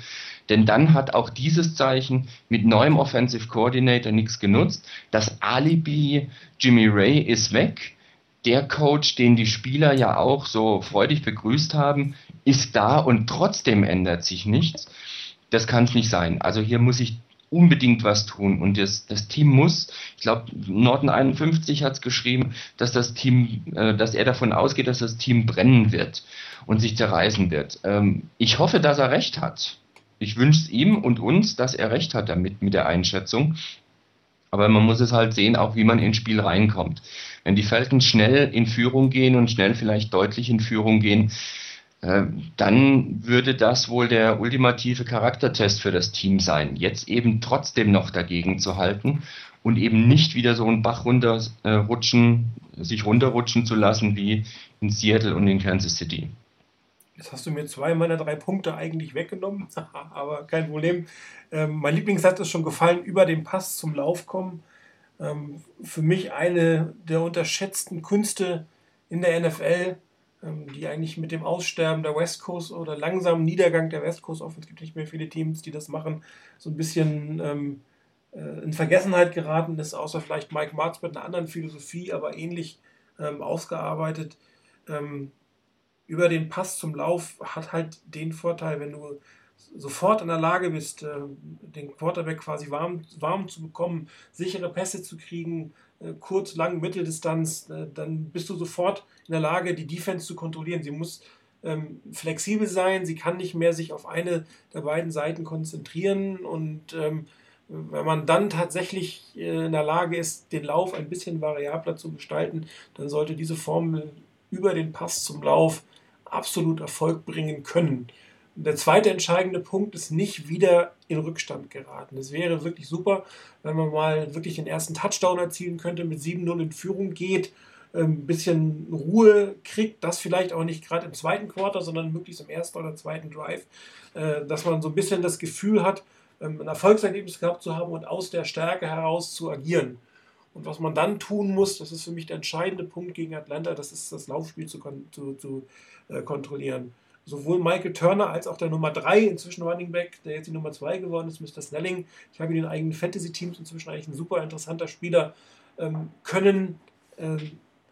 Denn dann hat auch dieses Zeichen mit neuem Offensive Coordinator nichts genutzt. Das Alibi Jimmy Ray ist weg. Der Coach, den die Spieler ja auch so freudig begrüßt haben, ist da und trotzdem ändert sich nichts. Das kann es nicht sein. Also hier muss ich unbedingt was tun. Und das, das Team muss, ich glaube, Norton 51 hat es geschrieben, dass das Team, äh, dass er davon ausgeht, dass das Team brennen wird und sich zerreißen wird. Ähm, ich hoffe, dass er recht hat. Ich wünsche es ihm und uns, dass er recht hat damit mit der Einschätzung. Aber man muss es halt sehen, auch wie man ins Spiel reinkommt. Wenn die Falcons schnell in Führung gehen und schnell vielleicht deutlich in Führung gehen, dann würde das wohl der ultimative Charaktertest für das Team sein. Jetzt eben trotzdem noch dagegen zu halten und eben nicht wieder so einen Bach runterrutschen, äh, sich runterrutschen zu lassen wie in Seattle und in Kansas City. Jetzt hast du mir zwei meiner drei Punkte eigentlich weggenommen, aber kein Problem. Ähm, mein Lieblingssatz ist schon gefallen, über den Pass zum Lauf kommen. Ähm, für mich eine der unterschätzten Künste in der NFL ähm, die eigentlich mit dem Aussterben der West Coast oder langsamen Niedergang der West Coast Offense, es gibt nicht mehr viele Teams, die das machen, so ein bisschen ähm, äh, in Vergessenheit geraten ist, außer vielleicht Mike Martz mit einer anderen Philosophie, aber ähnlich ähm, ausgearbeitet. Ähm, über den Pass zum Lauf hat halt den Vorteil, wenn du sofort in der Lage bist, äh, den Quarterback quasi warm, warm zu bekommen, sichere Pässe zu kriegen, äh, kurz, lang, Mitteldistanz, äh, dann bist du sofort in der Lage, die Defense zu kontrollieren. Sie muss ähm, flexibel sein, sie kann nicht mehr sich auf eine der beiden Seiten konzentrieren und ähm, Wenn man dann tatsächlich in der Lage ist, den Lauf ein bisschen variabler zu gestalten, dann sollte diese Formel über den Pass zum Lauf absolut Erfolg bringen können. Der zweite entscheidende Punkt ist nicht wieder in Rückstand geraten. Es wäre wirklich super, wenn man mal wirklich den ersten Touchdown erzielen könnte, mit 7-0 in Führung geht, ein ähm, bisschen Ruhe kriegt, das vielleicht auch nicht gerade im zweiten Quarter, sondern möglichst im ersten oder zweiten Drive, äh, dass man so ein bisschen das Gefühl hat, ähm, ein Erfolgserlebnis gehabt zu haben und aus der Stärke heraus zu agieren. Und was man dann tun muss, das ist für mich der entscheidende Punkt gegen Atlanta, das ist das Laufspiel zu, zu, zu äh, kontrollieren. Sowohl Michael Turner als auch der Nummer 3, inzwischen Running Back, der jetzt die Nummer 2 geworden ist, Mr. Snelling. Ich habe ihn in den eigenen Fantasy-Teams inzwischen eigentlich ein super interessanter Spieler, ähm, können äh,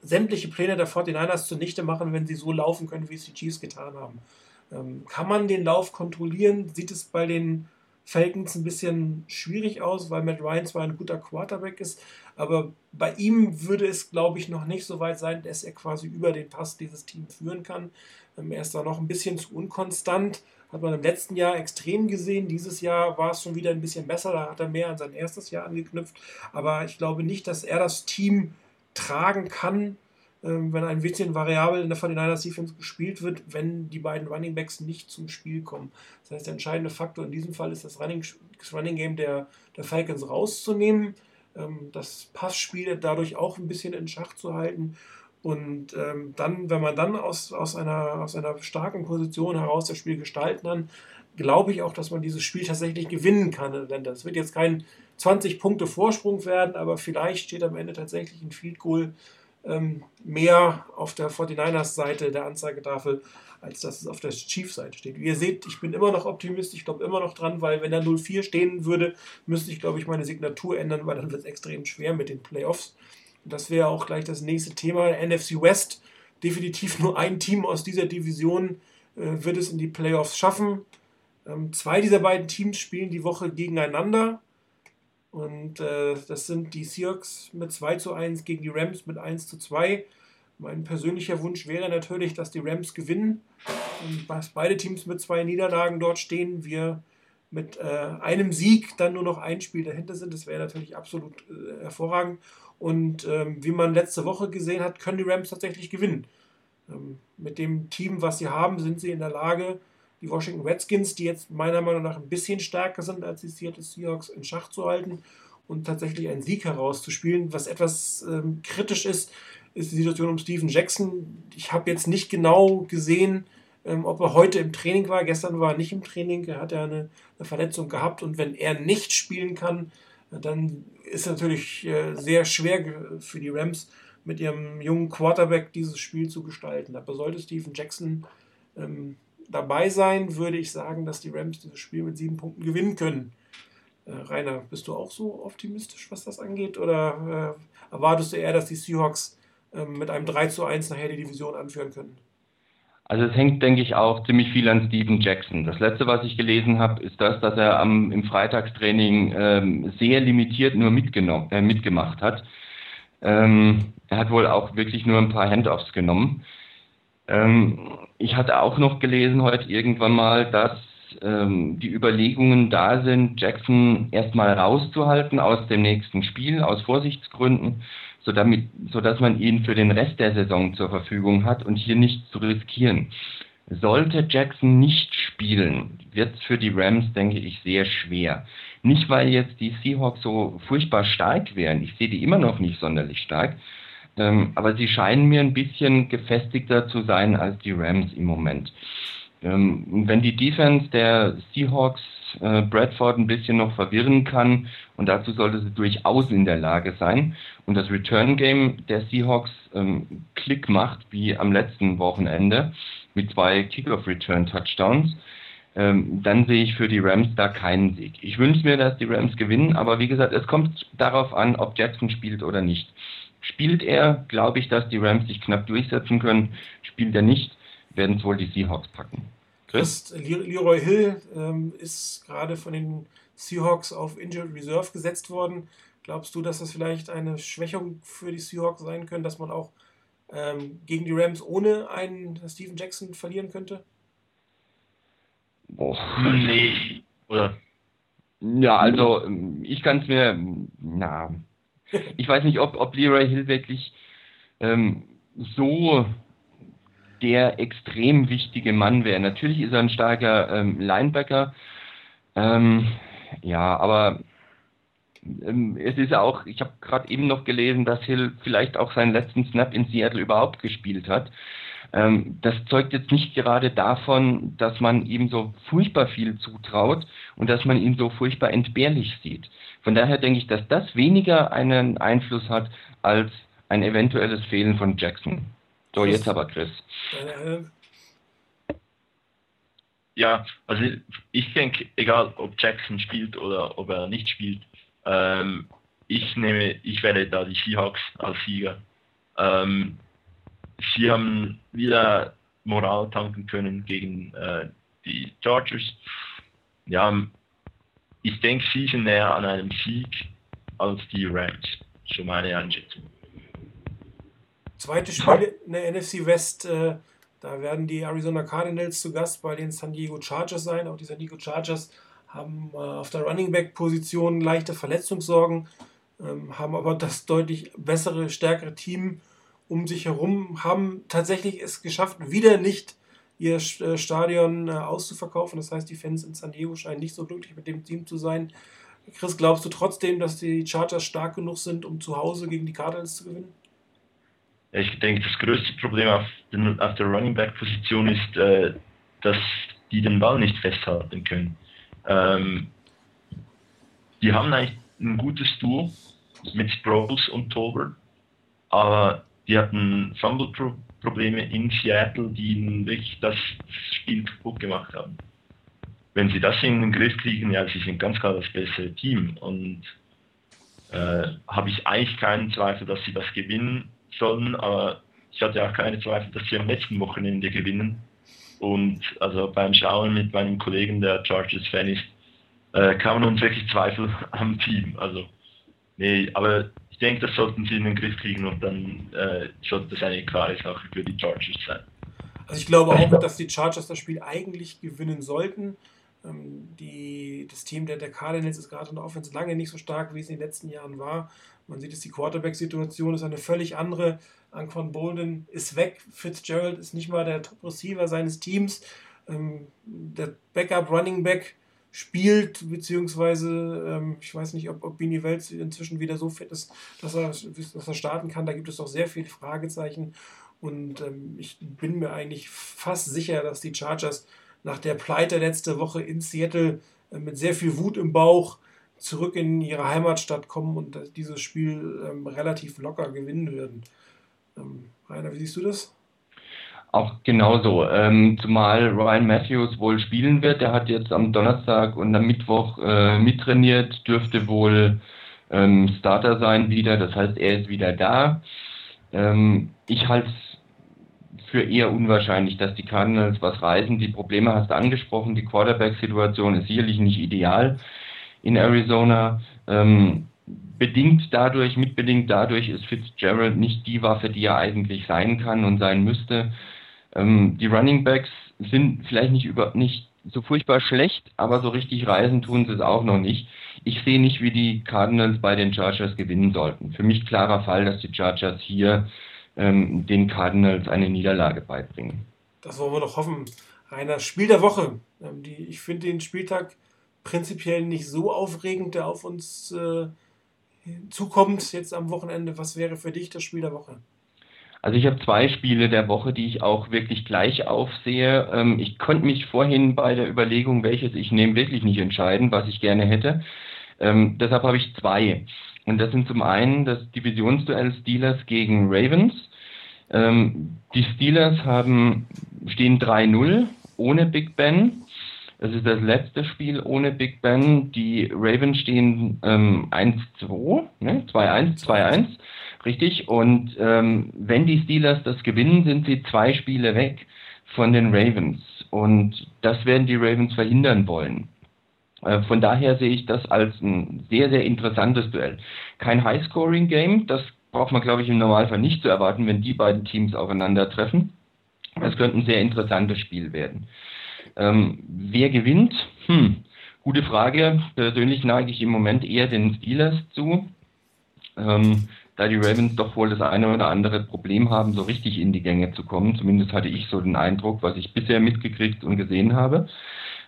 sämtliche Pläne der 49ers zunichte machen, wenn sie so laufen können, wie es die Chiefs getan haben. Ähm, kann man den Lauf kontrollieren? Sieht es bei den Falcons ein bisschen schwierig aus, weil Matt Ryan zwar ein guter Quarterback ist, aber bei ihm würde es, glaube ich, noch nicht so weit sein, dass er quasi über den Pass dieses Team führen kann. Ähm, er ist da noch ein bisschen zu unkonstant. Hat man im letzten Jahr extrem gesehen. Dieses Jahr war es schon wieder ein bisschen besser. Da hat er mehr an sein erstes Jahr angeknüpft. Aber ich glaube nicht, dass er das Team tragen kann, ähm, wenn ein bisschen variabel in der 49ers Defense gespielt wird, wenn die beiden Running Backs nicht zum Spiel kommen. Das heißt, der entscheidende Faktor in diesem Fall ist das Running, das Running Game der, der Falcons rauszunehmen, das Passspiel dadurch auch ein bisschen in Schach zu halten. Und ähm, dann, wenn man dann aus, aus, einer, aus einer starken Position heraus das Spiel gestalten kann, glaube ich auch, dass man dieses Spiel tatsächlich gewinnen kann. Denn das wird jetzt kein 20 Punkte Vorsprung werden, aber vielleicht steht am Ende tatsächlich ein Field Goal ähm, mehr auf der 49ers Seite der Anzeigetafel, als dass es auf der Chiefs-Seite steht. Wie ihr seht, ich bin immer noch optimistisch, ich glaube immer noch dran, weil wenn da 0-4 stehen würde, müsste ich, glaube ich, meine Signatur ändern, weil dann wird es extrem schwer mit den Playoffs. Und das wäre auch gleich das nächste Thema. NFC West, definitiv nur ein Team aus dieser Division äh, wird es in die Playoffs schaffen. Ähm, zwei dieser beiden Teams spielen die Woche gegeneinander. Und äh, das sind die Seahawks mit 2 zu 1 gegen die Rams mit 1 zu 2. Mein persönlicher Wunsch wäre natürlich, dass die Rams gewinnen dass beide Teams mit zwei Niederlagen dort stehen. Wir mit äh, einem Sieg dann nur noch ein Spiel dahinter sind. Das wäre natürlich absolut äh, hervorragend. Und ähm, wie man letzte Woche gesehen hat, können die Rams tatsächlich gewinnen. Ähm, mit dem Team, was sie haben, sind sie in der Lage, die Washington Redskins, die jetzt meiner Meinung nach ein bisschen stärker sind als die Seattle Seahawks, in Schach zu halten und tatsächlich einen Sieg herauszuspielen. Was etwas ähm, kritisch ist, ist die Situation um Steven Jackson. Ich habe jetzt nicht genau gesehen, ähm, ob er heute im Training war. Gestern war er nicht im Training. Er hat ja eine, eine Verletzung gehabt und wenn er nicht spielen kann, dann ist natürlich äh, sehr schwer für die Rams mit ihrem jungen Quarterback dieses Spiel zu gestalten. Aber sollte Steven Jackson ähm, dabei sein, würde ich sagen, dass die Rams dieses Spiel mit sieben Punkten gewinnen können. Äh, Rainer, bist du auch so optimistisch, was das angeht? Oder äh, erwartest du eher, dass die Seahawks mit einem 3 zu 1 nachher die Division anführen können? Also es hängt, denke ich, auch ziemlich viel an Steven Jackson. Das letzte, was ich gelesen habe, ist das, dass er am, im Freitagstraining ähm, sehr limitiert nur mitgenommen, äh, mitgemacht hat. Ähm, er hat wohl auch wirklich nur ein paar Handoffs genommen. Ähm, ich hatte auch noch gelesen heute irgendwann mal, dass ähm, die Überlegungen da sind, Jackson erstmal rauszuhalten aus dem nächsten Spiel, aus Vorsichtsgründen, so damit, sodass man ihn für den Rest der Saison zur Verfügung hat und hier nicht zu riskieren. Sollte Jackson nicht spielen, wird es für die Rams, denke ich, sehr schwer. Nicht, weil jetzt die Seahawks so furchtbar stark wären. Ich sehe die immer noch nicht sonderlich stark. Ähm, aber sie scheinen mir ein bisschen gefestigter zu sein als die Rams im Moment. Ähm, wenn die Defense der Seahawks äh, Bradford ein bisschen noch verwirren kann, und dazu sollte sie durchaus in der Lage sein, und das Return Game der Seahawks ähm, Klick macht, wie am letzten Wochenende, mit zwei Kickoff Return Touchdowns, ähm, dann sehe ich für die Rams da keinen Sieg. Ich wünsche mir, dass die Rams gewinnen, aber wie gesagt, es kommt darauf an, ob Jackson spielt oder nicht. Spielt er, glaube ich, dass die Rams sich knapp durchsetzen können. Spielt er nicht, werden es wohl die Seahawks packen. Chris? Leroy Hill ähm, ist gerade von den Seahawks auf Injured Reserve gesetzt worden. Glaubst du, dass das vielleicht eine Schwächung für die Seahawks sein könnte, dass man auch ähm, gegen die Rams ohne einen Steven Jackson verlieren könnte? Boah. Nee. Oder ja, also ich kann es mir, na, ich weiß nicht, ob, ob Leroy Hill wirklich ähm, so der extrem wichtige Mann wäre. Natürlich ist er ein starker ähm, Linebacker, ähm, ja, aber ähm, es ist auch, ich habe gerade eben noch gelesen, dass Hill vielleicht auch seinen letzten Snap in Seattle überhaupt gespielt hat. Ähm, das zeugt jetzt nicht gerade davon, dass man ihm so furchtbar viel zutraut und dass man ihn so furchtbar entbehrlich sieht. Von daher denke ich, dass das weniger einen Einfluss hat als ein eventuelles Fehlen von Jackson. So, jetzt aber Chris. Ja, also ich denke, egal ob Jackson spielt oder ob er nicht spielt, ähm, ich nehme, ich wähle da die Seahawks als Sieger. Ähm, sie haben wieder Moral tanken können gegen äh, die Chargers. Ja, ich denke, sie sind näher an einem Sieg als die Rams, so meine Einschätzung. Zweite Spiel in der NFC West, äh, da werden die Arizona Cardinals zu Gast bei den San Diego Chargers sein. Auch die San Diego Chargers haben äh, auf der Running Back Position leichte Verletzungssorgen, ähm, haben aber das deutlich bessere, stärkere Team um sich herum, haben tatsächlich es geschafft, wieder nicht ihr äh, Stadion äh, auszuverkaufen. Das heißt, die Fans in San Diego scheinen nicht so glücklich mit dem Team zu sein. Chris, glaubst du trotzdem, dass die Chargers stark genug sind, um zu Hause gegen die Cardinals zu gewinnen? Ich denke, das größte Problem auf, den, auf der Running Back Position ist, äh, dass die den Ball nicht festhalten können. Ähm, die haben eigentlich ein gutes Duo mit Sproles und Tolbert, aber die hatten Fumble-Probleme in Seattle, die ihnen wirklich das Spiel kaputt gemacht haben. Wenn sie das in den Griff kriegen, ja, sie sind ganz klar das bessere Team und äh, habe ich eigentlich keinen Zweifel, dass sie das gewinnen sollen, aber ich hatte auch keine Zweifel, dass sie am letzten Wochenende gewinnen. Und also beim Schauen mit meinem Kollegen, der Chargers-Fan ist, äh, kann man uns wirklich Zweifel am Team. Also, nee, aber ich denke, das sollten sie in den Griff kriegen und dann äh, sollte das eine klare Sache für die Chargers sein. Also ich glaube auch, dass die Chargers das Spiel eigentlich gewinnen sollten. Ähm, die, das Team der, der Cardinals ist gerade in der Offense lange nicht so stark, wie es in den letzten Jahren war. Man sieht, dass die Quarterback-Situation ist eine völlig andere. Anquan Bolden ist weg. Fitzgerald ist nicht mal der Top-Receiver seines Teams. Ähm, der Backup-Running-Back spielt, beziehungsweise ähm, ich weiß nicht, ob, ob Bini Welt inzwischen wieder so fit ist, dass er, dass er starten kann. Da gibt es doch sehr viele Fragezeichen. Und ähm, ich bin mir eigentlich fast sicher, dass die Chargers nach der Pleite letzte Woche in Seattle äh, mit sehr viel Wut im Bauch zurück in ihre Heimatstadt kommen und dieses Spiel ähm, relativ locker gewinnen würden. Ähm, Rainer, wie siehst du das? Auch genauso. Ähm, zumal Ryan Matthews wohl spielen wird. Er hat jetzt am Donnerstag und am Mittwoch äh, mittrainiert, dürfte wohl ähm, Starter sein wieder. Das heißt, er ist wieder da. Ähm, ich halte es für eher unwahrscheinlich, dass die Cardinals was reisen. Die Probleme hast du angesprochen. Die Quarterback-Situation ist sicherlich nicht ideal in Arizona. Ähm, bedingt dadurch, mitbedingt dadurch ist Fitzgerald nicht die Waffe, die er eigentlich sein kann und sein müsste. Ähm, die Running Backs sind vielleicht nicht über nicht so furchtbar schlecht, aber so richtig reisen tun sie es auch noch nicht. Ich sehe nicht, wie die Cardinals bei den Chargers gewinnen sollten. Für mich klarer Fall, dass die Chargers hier ähm, den Cardinals eine Niederlage beibringen. Das wollen wir doch hoffen. Rainer, Spiel der Woche. Ähm, die, ich finde den Spieltag prinzipiell nicht so aufregend, der auf uns äh, zukommt jetzt am Wochenende. Was wäre für dich das Spiel der Woche? Also ich habe zwei Spiele der Woche, die ich auch wirklich gleich aufsehe. Ähm, ich konnte mich vorhin bei der Überlegung, welches ich nehme, wirklich nicht entscheiden, was ich gerne hätte. Ähm, deshalb habe ich zwei. Und das sind zum einen das Divisionsduell Steelers gegen Ravens. Ähm, die Steelers haben, stehen 3-0 ohne Big Ben. Es ist das letzte Spiel ohne Big Ben. Die Ravens stehen ähm, 1-2, ne? 2-1, 2-1, richtig. Und ähm, wenn die Steelers das gewinnen, sind sie zwei Spiele weg von den Ravens. Und das werden die Ravens verhindern wollen. Äh, von daher sehe ich das als ein sehr, sehr interessantes Duell. Kein High-Scoring-Game, das braucht man, glaube ich, im Normalfall nicht zu erwarten, wenn die beiden Teams aufeinandertreffen. Es könnte ein sehr interessantes Spiel werden. Ähm, wer gewinnt? Hm, Gute Frage. Persönlich neige ich im Moment eher den Steelers zu, ähm, da die Ravens doch wohl das eine oder andere Problem haben, so richtig in die Gänge zu kommen. Zumindest hatte ich so den Eindruck, was ich bisher mitgekriegt und gesehen habe.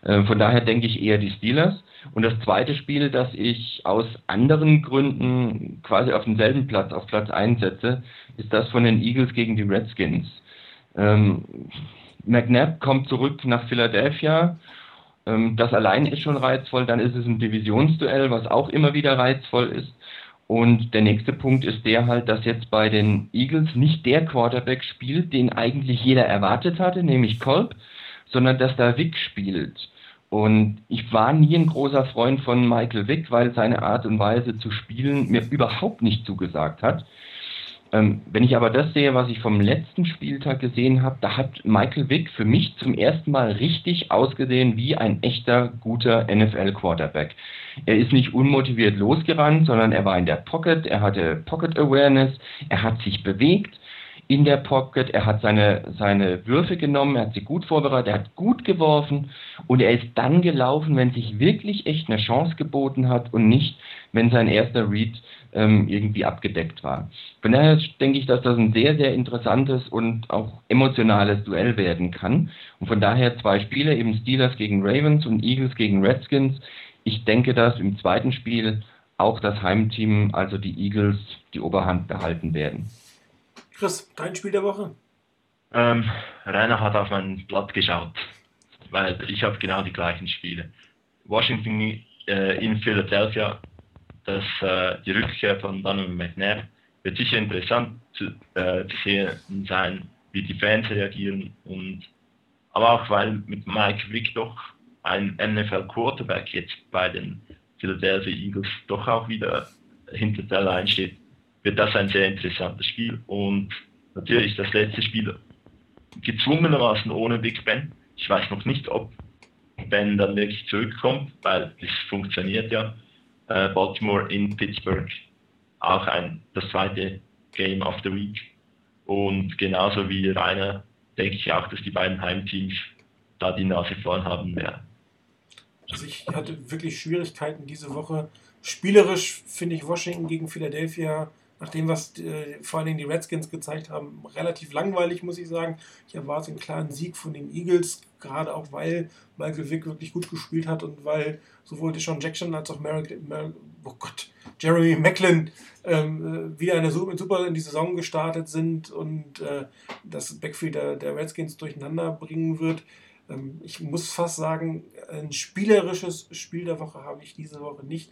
Äh, von daher denke ich eher die Steelers. Und das zweite Spiel, das ich aus anderen Gründen quasi auf denselben Platz, auf Platz 1 setze, ist das von den Eagles gegen die Redskins. Ähm, McNabb kommt zurück nach Philadelphia. Ähm, das allein ist schon reizvoll. Dann ist es ein Divisionsduell, was auch immer wieder reizvoll ist. Und der nächste Punkt ist der halt, dass jetzt bei den Eagles nicht der Quarterback spielt, den eigentlich jeder erwartet hatte, nämlich Kolb, sondern dass da Vic spielt. Und ich war nie ein großer Freund von Michael Vick, weil seine Art und Weise zu spielen mir überhaupt nicht zugesagt hat. Ähm, wenn ich aber das sehe, was ich vom letzten Spieltag gesehen habe, da hat Michael Vick für mich zum ersten Mal richtig ausgesehen wie ein echter, guter NFL-Quarterback. Er ist nicht unmotiviert losgerannt, sondern er war in der Pocket, er hatte Pocket Awareness, er hat sich bewegt in der Pocket, er hat seine, seine Würfe genommen, er hat sie gut vorbereitet, er hat gut geworfen und er ist dann gelaufen, wenn sich wirklich echt eine Chance geboten hat und nicht, wenn sein erster Read ähm, irgendwie abgedeckt war. Von daher denke ich, dass das ein sehr, sehr interessantes und auch emotionales Duell werden kann. Und von daher zwei Spiele, eben Steelers gegen Ravens und Eagles gegen Redskins. Ich denke, dass im zweiten Spiel auch das Heimteam, also die Eagles, die Oberhand behalten werden. Chris, dein Spiel der Woche? Ähm, Rainer hat auf mein Blatt geschaut, weil ich habe genau die gleichen Spiele. Washington äh, in Philadelphia, das, äh, die Rückkehr von Donovan McNabb wird sicher interessant zu, äh, zu sehen sein, wie die Fans reagieren und aber auch weil mit Mike Vick doch ein NFL Quarterback jetzt bei den Philadelphia Eagles doch auch wieder hinter der Line steht, wird das ein sehr interessantes Spiel. Und natürlich das letzte Spiel gezwungenermaßen ohne Big Ben. Ich weiß noch nicht, ob Ben dann wirklich zurückkommt, weil es funktioniert ja. Äh, Baltimore in Pittsburgh, auch ein, das zweite Game of the Week. Und genauso wie Rainer denke ich auch, dass die beiden Heimteams da die Nase vorn haben werden. Also ich hatte wirklich Schwierigkeiten diese Woche. Spielerisch finde ich Washington gegen Philadelphia nach dem, was äh, vor allen Dingen die Redskins gezeigt haben, relativ langweilig, muss ich sagen. Ich erwarte einen klaren Sieg von den Eagles, gerade auch weil Michael Vick wirklich gut gespielt hat und weil sowohl Deshaun Jackson als auch Merrick, Mer oh Gott, Jeremy Macklin ähm, äh, wieder eine super in die Saison gestartet sind und äh, das Backfield der, der Redskins durcheinander bringen wird. Ähm, ich muss fast sagen, ein spielerisches Spiel der Woche habe ich diese Woche nicht.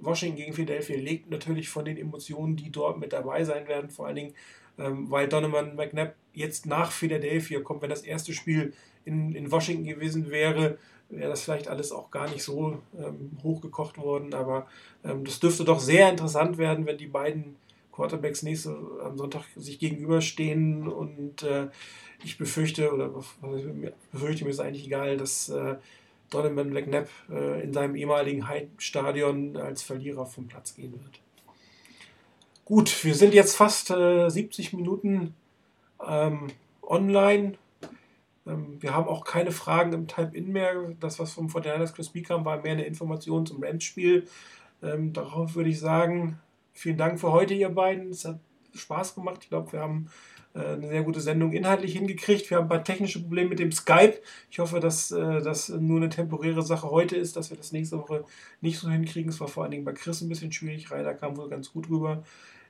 Washington gegen Philadelphia legt natürlich von den Emotionen, die dort mit dabei sein werden, vor allen Dingen, ähm, weil Donovan McNabb jetzt nach Philadelphia kommt. Wenn das erste Spiel in, in Washington gewesen wäre, wäre das vielleicht alles auch gar nicht so ähm, hochgekocht worden. Aber ähm, das dürfte doch sehr interessant werden, wenn die beiden Quarterbacks nächste am Sonntag sich gegenüberstehen. Und äh, ich befürchte, oder befürchte mir ist eigentlich egal, dass äh, Donovan McNabb äh, in seinem ehemaligen Heimstadion als Verlierer vom Platz gehen wird. Gut, wir sind jetzt fast äh, 70 Minuten ähm, online. Ähm, wir haben auch keine Fragen im Type-In mehr. Das, was vom Fortinanders Chris B kam, war mehr eine Information zum Rams-Spiel. Ähm, darauf würde ich sagen, vielen Dank für heute, ihr beiden. Es hat Spaß gemacht. Ich glaube, wir haben eine sehr gute Sendung inhaltlich hingekriegt. Wir haben ein paar technische Probleme mit dem Skype. Ich hoffe, dass äh, das nur eine temporäre Sache heute ist, dass wir das nächste Woche nicht so hinkriegen. Es war vor allen Dingen bei Chris ein bisschen schwierig. Rainer kam wohl ganz gut rüber.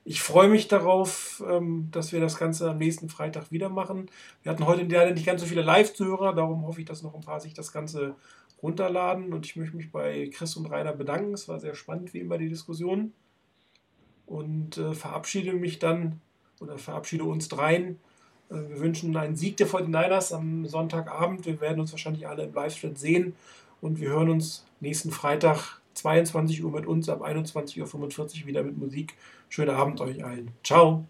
Ich freue mich darauf, ähm, dass wir das Ganze am nächsten Freitag wieder machen. Wir hatten heute leider nicht ganz so viele Live-Zuhörer, darum hoffe ich, dass noch ein paar sich das Ganze runterladen. Und ich möchte mich bei Chris und Rainer bedanken. Es war sehr spannend, wie immer, die Diskussion. Und äh, verabschiede mich dann oder verabschiede uns dreien. Äh, wir wünschen einen Sieg der 49ers am Sonntagabend. Wir werden uns wahrscheinlich alle im Livestream sehen und wir hören uns nächsten Freitag 22 Uhr mit uns, ab 21.45 Uhr wieder mit Musik. Schönen Abend euch allen. Ciao.